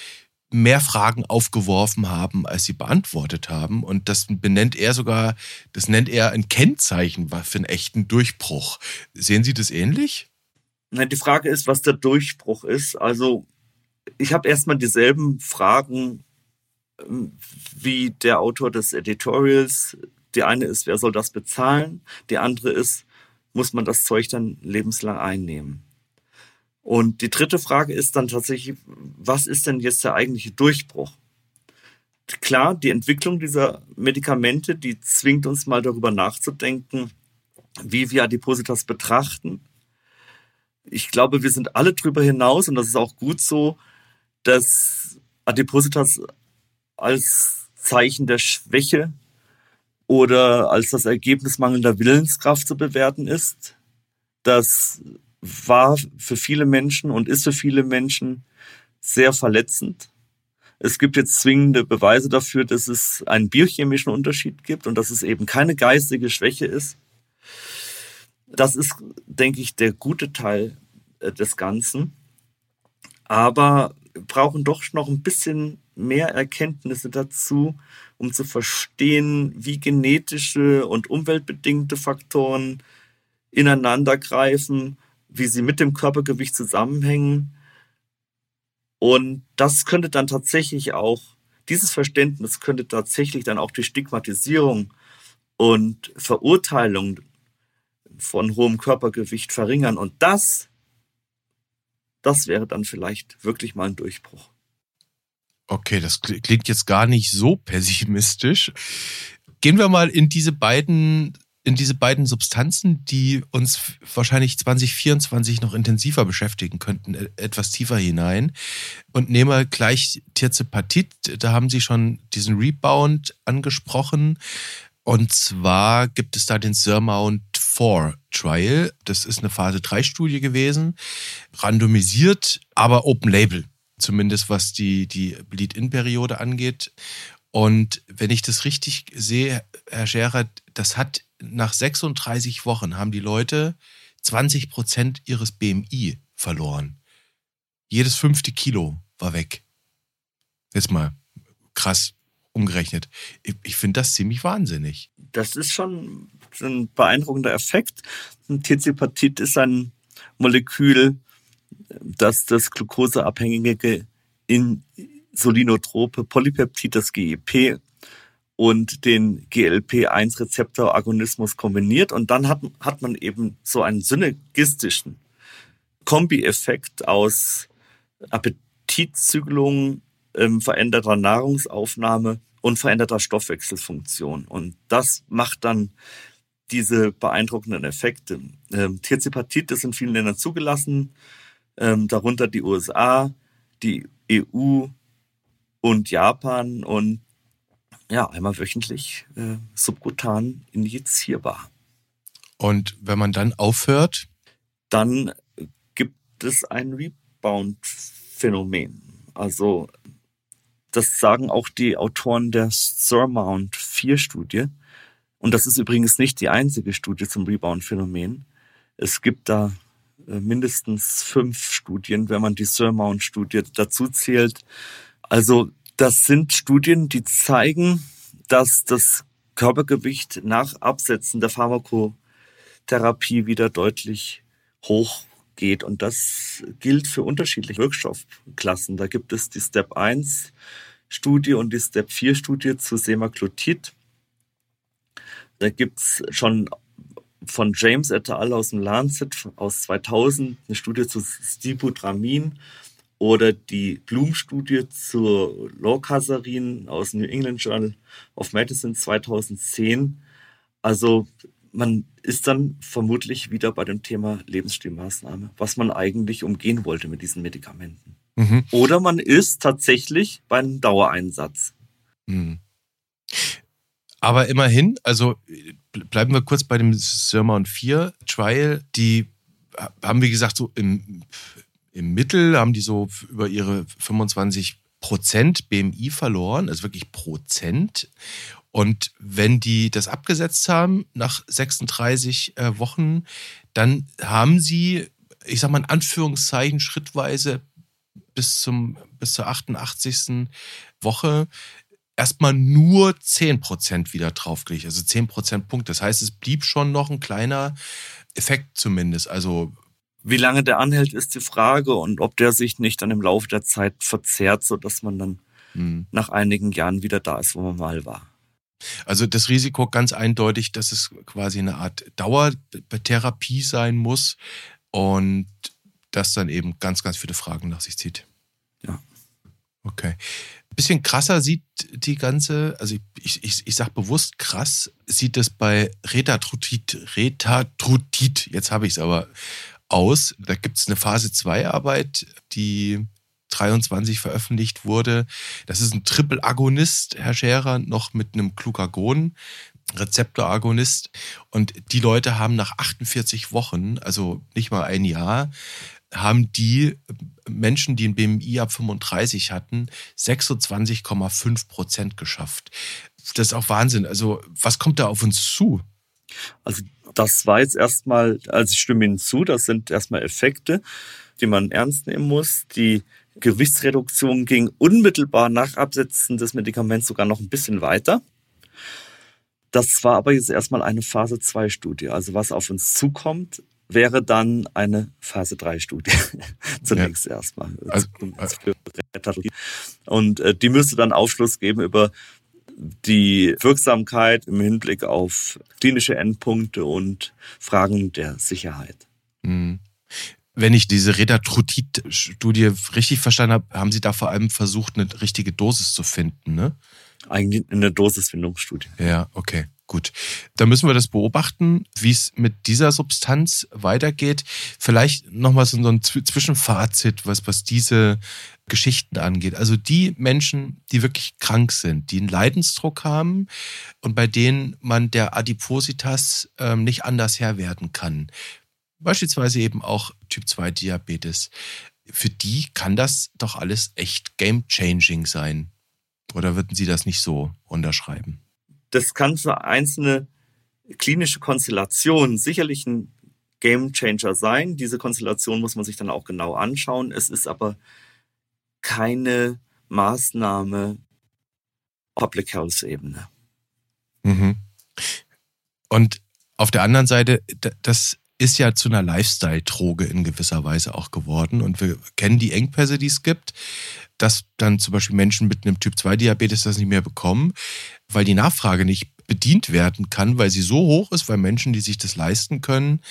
mehr Fragen aufgeworfen haben, als sie beantwortet haben. Und das benennt er sogar, das nennt er ein Kennzeichen für einen echten Durchbruch. Sehen Sie das ähnlich? Nein, die Frage ist, was der Durchbruch ist. Also ich habe erstmal dieselben Fragen ähm, wie der Autor des Editorials. Die eine ist, wer soll das bezahlen? Die andere ist, muss man das Zeug dann lebenslang einnehmen? Und die dritte Frage ist dann tatsächlich, was ist denn jetzt der eigentliche Durchbruch? Klar, die Entwicklung dieser Medikamente, die zwingt uns mal darüber nachzudenken, wie wir Adipositas betrachten. Ich glaube, wir sind alle darüber hinaus und das ist auch gut so, dass Adipositas als Zeichen der Schwäche oder als das Ergebnis mangelnder Willenskraft zu bewerten ist. Das war für viele Menschen und ist für viele Menschen sehr verletzend. Es gibt jetzt zwingende Beweise dafür, dass es einen biochemischen Unterschied gibt und dass es eben keine geistige Schwäche ist. Das ist, denke ich, der gute Teil äh, des Ganzen. Aber wir brauchen doch noch ein bisschen mehr Erkenntnisse dazu, um zu verstehen, wie genetische und umweltbedingte Faktoren ineinander greifen, wie sie mit dem Körpergewicht zusammenhängen. Und das könnte dann tatsächlich auch, dieses Verständnis könnte tatsächlich dann auch die Stigmatisierung und Verurteilung von hohem Körpergewicht verringern. Und das, das wäre dann vielleicht wirklich mal ein Durchbruch. Okay, das klingt jetzt gar nicht so pessimistisch. Gehen wir mal in diese beiden in diese beiden Substanzen, die uns wahrscheinlich 2024 noch intensiver beschäftigen könnten, e-, etwas tiefer hinein. Und nehmen wir gleich Tirzepatit. Da haben Sie schon diesen Rebound angesprochen. Und zwar gibt es da den Surmount 4 Trial. Das ist eine Phase 3 Studie gewesen. Randomisiert, aber Open Label. Zumindest was die, die Bleed-In-Periode angeht. Und wenn ich das richtig sehe, Herr Scherer, das hat nach 36 Wochen haben die Leute 20 Prozent ihres BMI verloren. Jedes fünfte Kilo war weg. Jetzt mal krass umgerechnet. Ich, ich finde das ziemlich wahnsinnig. Das ist schon ein beeindruckender Effekt. Tizipatit ist ein Molekül, das das glukoseabhängige insulinotrope Polypeptid, das GEP, und den GLP-1-Rezeptor-Agonismus kombiniert. Und dann hat, hat man eben so einen synergistischen Kombi-Effekt aus Appetitzügelung, ähm, veränderter Nahrungsaufnahme und veränderter Stoffwechselfunktion. Und das macht dann diese beeindruckenden Effekte. Ähm, Tirzipatit ist in vielen Ländern zugelassen, ähm, darunter die USA, die EU und Japan. Und ja, einmal wöchentlich äh, subkutan injizierbar. Und wenn man dann aufhört? Dann gibt es ein Rebound-Phänomen. Also das sagen auch die Autoren der Surmount 4 Studie. Und das ist übrigens nicht die einzige Studie zum Rebound-Phänomen. Es gibt da äh, mindestens fünf Studien, wenn man die Surmount-Studie dazu zählt. Also das sind Studien, die zeigen, dass das Körpergewicht nach Absetzen der Pharmakotherapie wieder deutlich hochgeht. Und das gilt für unterschiedliche Wirkstoffklassen. Da gibt es die Step 1 Studie und die Step 4 Studie zu Semaglutid. Da gibt es schon von James et al. aus dem Lancet aus 2000 eine Studie zu Stibutramin oder die Bloom-Studie zur Lorcaserin aus New England Journal of Medicine 2010. Also man ist dann vermutlich wieder bei dem Thema Lebensstilmaßnahme, was man eigentlich umgehen wollte mit diesen Medikamenten. Mhm. Oder man ist tatsächlich beim Dauereinsatz. Mhm. Aber immerhin, also bleiben wir kurz bei dem Sermon 4 Trial, die haben, wie gesagt, so im im Mittel haben die so über ihre 25 Prozent BMI verloren, also wirklich Prozent. Und wenn die das abgesetzt haben nach 36 äh, Wochen, dann haben sie, ich sag mal in Anführungszeichen, schrittweise bis zum bis zur 88. Woche erstmal nur 10% wieder draufgelegt, also 10% Punkt. Das heißt, es blieb schon noch ein kleiner Effekt zumindest. Also wie lange der anhält, ist die Frage und ob der sich nicht dann im Laufe der Zeit verzerrt, sodass man dann mhm. nach einigen Jahren wieder da ist, wo man mal war. Also das Risiko ganz eindeutig, dass es quasi eine Art Dauertherapie sein muss und das dann eben ganz, ganz viele Fragen nach sich zieht. Ja. Okay. Bisschen krasser sieht die ganze, also ich, ich, ich sag bewusst krass, sieht es bei Retatrutit, Retatrutit, jetzt habe ich es aber, aus. Da gibt es eine Phase 2 Arbeit, die 23 veröffentlicht wurde. Das ist ein Triple-Agonist, Herr Scherer, noch mit einem Glucagon. Rezeptoragonist. Und die Leute haben nach 48 Wochen, also nicht mal ein Jahr, haben die Menschen, die ein BMI ab 35 hatten, 26,5 Prozent geschafft. Das ist auch Wahnsinn. Also was kommt da auf uns zu? Also das war jetzt erstmal, also ich stimme Ihnen zu, das sind erstmal Effekte, die man ernst nehmen muss. Die Gewichtsreduktion ging unmittelbar nach Absetzen des Medikaments sogar noch ein bisschen weiter. Das war aber jetzt erstmal eine Phase 2 Studie. Also was auf uns zukommt, wäre dann eine Phase 3 Studie. Zunächst ja. erstmal. Also, Und äh, die müsste dann Aufschluss geben über die Wirksamkeit im Hinblick auf klinische Endpunkte und Fragen der Sicherheit. Mhm. Wenn ich diese Redatrutit-Studie richtig verstanden habe, haben Sie da vor allem versucht, eine richtige Dosis zu finden, ne? Eigentlich eine Dosisfindungsstudie. Ja, okay. Gut, da müssen wir das beobachten, wie es mit dieser Substanz weitergeht. Vielleicht nochmal so ein Zwischenfazit, was, was diese Geschichten angeht. Also die Menschen, die wirklich krank sind, die einen Leidensdruck haben und bei denen man der Adipositas ähm, nicht anders Herr werden kann. Beispielsweise eben auch Typ 2 Diabetes. Für die kann das doch alles echt game-changing sein. Oder würden Sie das nicht so unterschreiben? Das kann für einzelne klinische Konstellationen sicherlich ein Game Changer sein. Diese Konstellation muss man sich dann auch genau anschauen. Es ist aber keine Maßnahme Public Health Ebene. Mhm. Und auf der anderen Seite, das ist ja zu einer Lifestyle-Droge in gewisser Weise auch geworden. Und wir kennen die Engpässe, die es gibt, dass dann zum Beispiel Menschen mit einem Typ-2-Diabetes das nicht mehr bekommen, weil die Nachfrage nicht bedient werden kann, weil sie so hoch ist, weil Menschen, die sich das leisten können,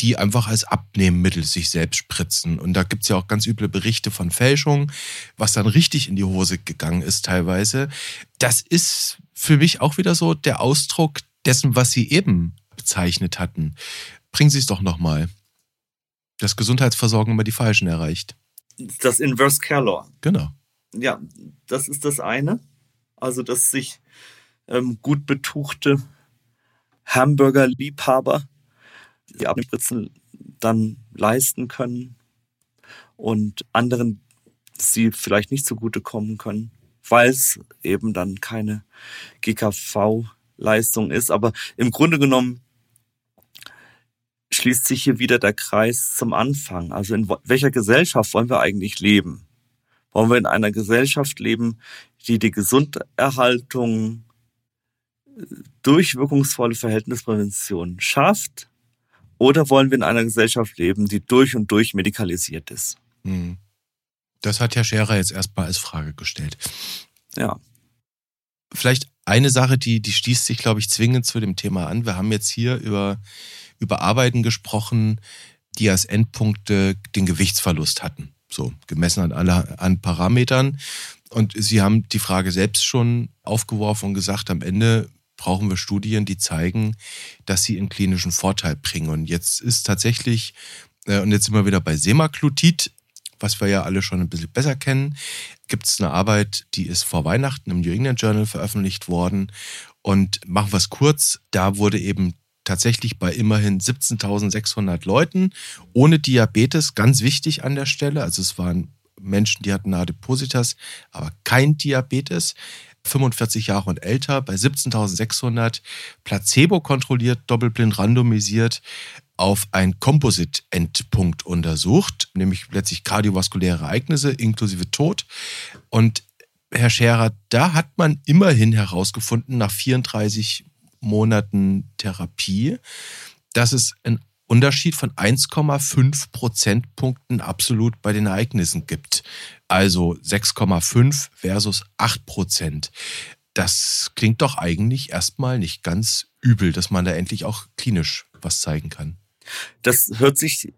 die einfach als Abnehmmittel sich selbst spritzen. Und da gibt es ja auch ganz üble Berichte von Fälschung, was dann richtig in die Hose gegangen ist teilweise. Das ist für mich auch wieder so der Ausdruck dessen, was Sie eben bezeichnet hatten. Bringen Sie es doch nochmal. Das Gesundheitsversorgen immer die Falschen erreicht. Das Inverse Care Law. Genau. Ja, das ist das eine. Also, dass sich ähm, gut betuchte Hamburger-Liebhaber die Abnehmspritzen dann leisten können und anderen sie vielleicht nicht zugutekommen können, weil es eben dann keine GKV-Leistung ist. Aber im Grunde genommen schließt sich hier wieder der Kreis zum Anfang. Also in welcher Gesellschaft wollen wir eigentlich leben? Wollen wir in einer Gesellschaft leben, die die Gesunderhaltung durch wirkungsvolle Verhältnisprävention schafft? Oder wollen wir in einer Gesellschaft leben, die durch und durch medikalisiert ist? Hm. Das hat Herr Scherer jetzt erstmal als Frage gestellt. Ja. Vielleicht eine Sache, die, die schließt sich, glaube ich, zwingend zu dem Thema an. Wir haben jetzt hier über über Arbeiten gesprochen, die als Endpunkte den Gewichtsverlust hatten. So, gemessen an, alle, an Parametern. Und Sie haben die Frage selbst schon aufgeworfen und gesagt, am Ende brauchen wir Studien, die zeigen, dass sie einen klinischen Vorteil bringen. Und jetzt ist tatsächlich, äh, und jetzt sind wir wieder bei Semaglutid, was wir ja alle schon ein bisschen besser kennen, gibt es eine Arbeit, die ist vor Weihnachten im New England Journal veröffentlicht worden. Und machen wir es kurz, da wurde eben tatsächlich bei immerhin 17.600 Leuten ohne Diabetes, ganz wichtig an der Stelle. Also es waren Menschen, die hatten Adipositas, aber kein Diabetes. 45 Jahre und älter, bei 17.600 Placebo kontrolliert, doppelblind randomisiert auf ein Composite-Endpunkt untersucht, nämlich letztlich kardiovaskuläre Ereignisse inklusive Tod. Und Herr Scherer, da hat man immerhin herausgefunden, nach 34 Monaten Therapie, dass es einen Unterschied von 1,5 Prozentpunkten absolut bei den Ereignissen gibt. Also 6,5 versus 8 Prozent. Das klingt doch eigentlich erstmal nicht ganz übel, dass man da endlich auch klinisch was zeigen kann. Das hört sich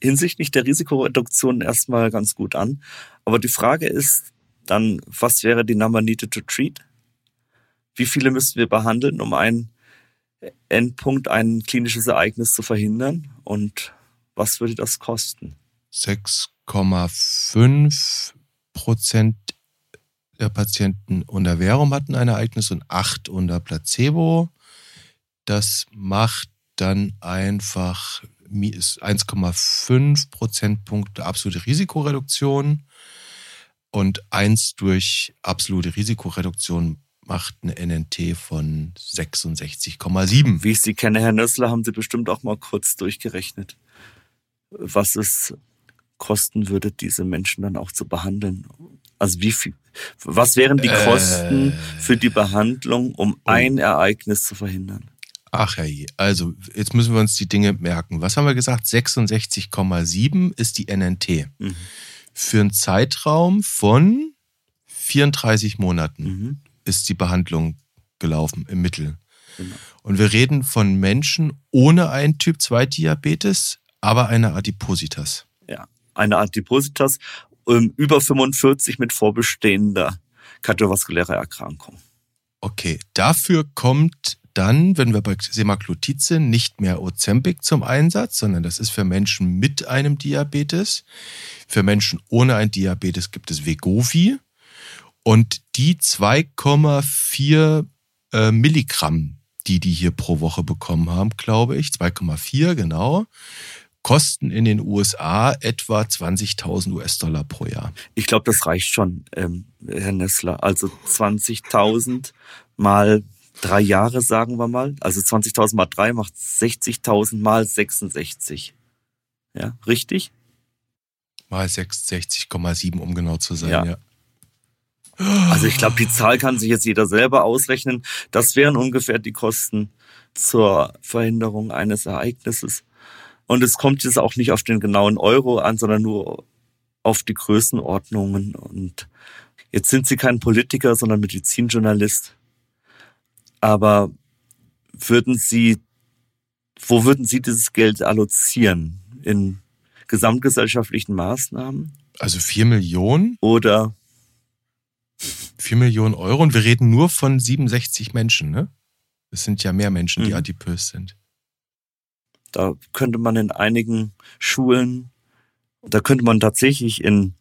hinsichtlich der Risikoreduktion erstmal ganz gut an. Aber die Frage ist dann, was wäre die Number needed to treat? Wie viele müssten wir behandeln, um einen Endpunkt, ein klinisches Ereignis zu verhindern? Und was würde das kosten? 6,5 Prozent der Patienten unter Verum hatten ein Ereignis und 8 unter Placebo. Das macht dann einfach 1,5 Prozentpunkte absolute Risikoreduktion und 1 durch absolute Risikoreduktion macht eine NNT von 66,7. Wie ich Sie kenne, Herr Nössler, haben Sie bestimmt auch mal kurz durchgerechnet, was es kosten würde, diese Menschen dann auch zu behandeln. Also wie viel, was wären die Kosten äh, für die Behandlung, um oh. ein Ereignis zu verhindern? Ach hey, also jetzt müssen wir uns die Dinge merken. Was haben wir gesagt? 66,7 ist die NNT. Mhm. Für einen Zeitraum von 34 Monaten mhm. Ist die Behandlung gelaufen im Mittel. Genau. Und wir reden von Menschen ohne einen Typ 2 Diabetes, aber eine Adipositas. Ja, eine Adipositas ähm, über 45 mit vorbestehender kardiovaskulärer Erkrankung. Okay, dafür kommt dann, wenn wir bei Semaglutid sind, nicht mehr Ozempic zum Einsatz, sondern das ist für Menschen mit einem Diabetes. Für Menschen ohne ein Diabetes gibt es Vegovi. Und die 2,4 äh, Milligramm, die die hier pro Woche bekommen haben, glaube ich, 2,4 genau, kosten in den USA etwa 20.000 US-Dollar pro Jahr. Ich glaube, das reicht schon, ähm, Herr Nessler. Also 20.000 mal drei Jahre, sagen wir mal. Also 20.000 mal drei macht 60.000 mal 66. Ja, richtig? Mal 66,7, um genau zu sein, ja. ja. Also ich glaube, die Zahl kann sich jetzt jeder selber ausrechnen. Das wären ungefähr die Kosten zur Verhinderung eines Ereignisses. Und es kommt jetzt auch nicht auf den genauen Euro an, sondern nur auf die Größenordnungen. Und jetzt sind Sie kein Politiker, sondern Medizinjournalist. Aber würden Sie, wo würden Sie dieses Geld allozieren? In gesamtgesellschaftlichen Maßnahmen? Also vier Millionen? Oder? Vier Millionen Euro und wir reden nur von 67 Menschen, ne? Es sind ja mehr Menschen, die mhm. adipös sind. Da könnte man in einigen Schulen, da könnte man tatsächlich in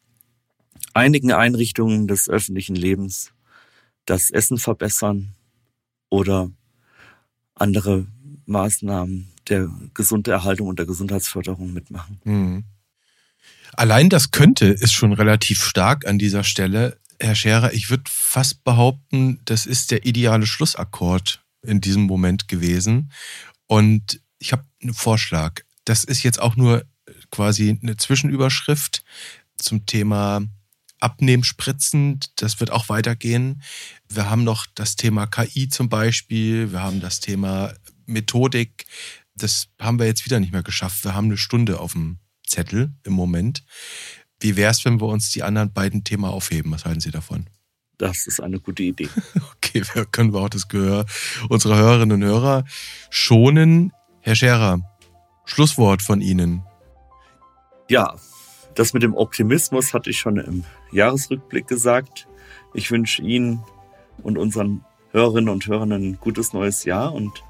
einigen Einrichtungen des öffentlichen Lebens das Essen verbessern oder andere Maßnahmen der gesunden Erhaltung und der Gesundheitsförderung mitmachen. Mhm. Allein das könnte ist schon relativ stark an dieser Stelle. Herr Scherer, ich würde fast behaupten, das ist der ideale Schlussakkord in diesem Moment gewesen. Und ich habe einen Vorschlag. Das ist jetzt auch nur quasi eine Zwischenüberschrift zum Thema Abnehmspritzen. Das wird auch weitergehen. Wir haben noch das Thema KI zum Beispiel. Wir haben das Thema Methodik. Das haben wir jetzt wieder nicht mehr geschafft. Wir haben eine Stunde auf dem Zettel im Moment. Wie wäre es, wenn wir uns die anderen beiden Themen aufheben? Was halten Sie davon? Das ist eine gute Idee. Okay, wir können wir auch das Gehör unserer Hörerinnen und Hörer schonen. Herr Scherer, Schlusswort von Ihnen. Ja, das mit dem Optimismus hatte ich schon im Jahresrückblick gesagt. Ich wünsche Ihnen und unseren Hörerinnen und Hörern ein gutes neues Jahr und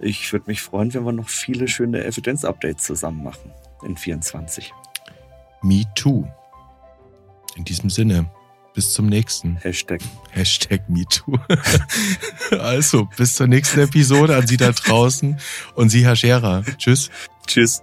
ich würde mich freuen, wenn wir noch viele schöne Evidenz-Updates zusammen machen in 24. Me too. In diesem Sinne, bis zum nächsten. Hashtag. Hashtag MeToo. also, bis zur nächsten Episode an Sie da draußen und Sie, Herr Scherer. Tschüss. Tschüss.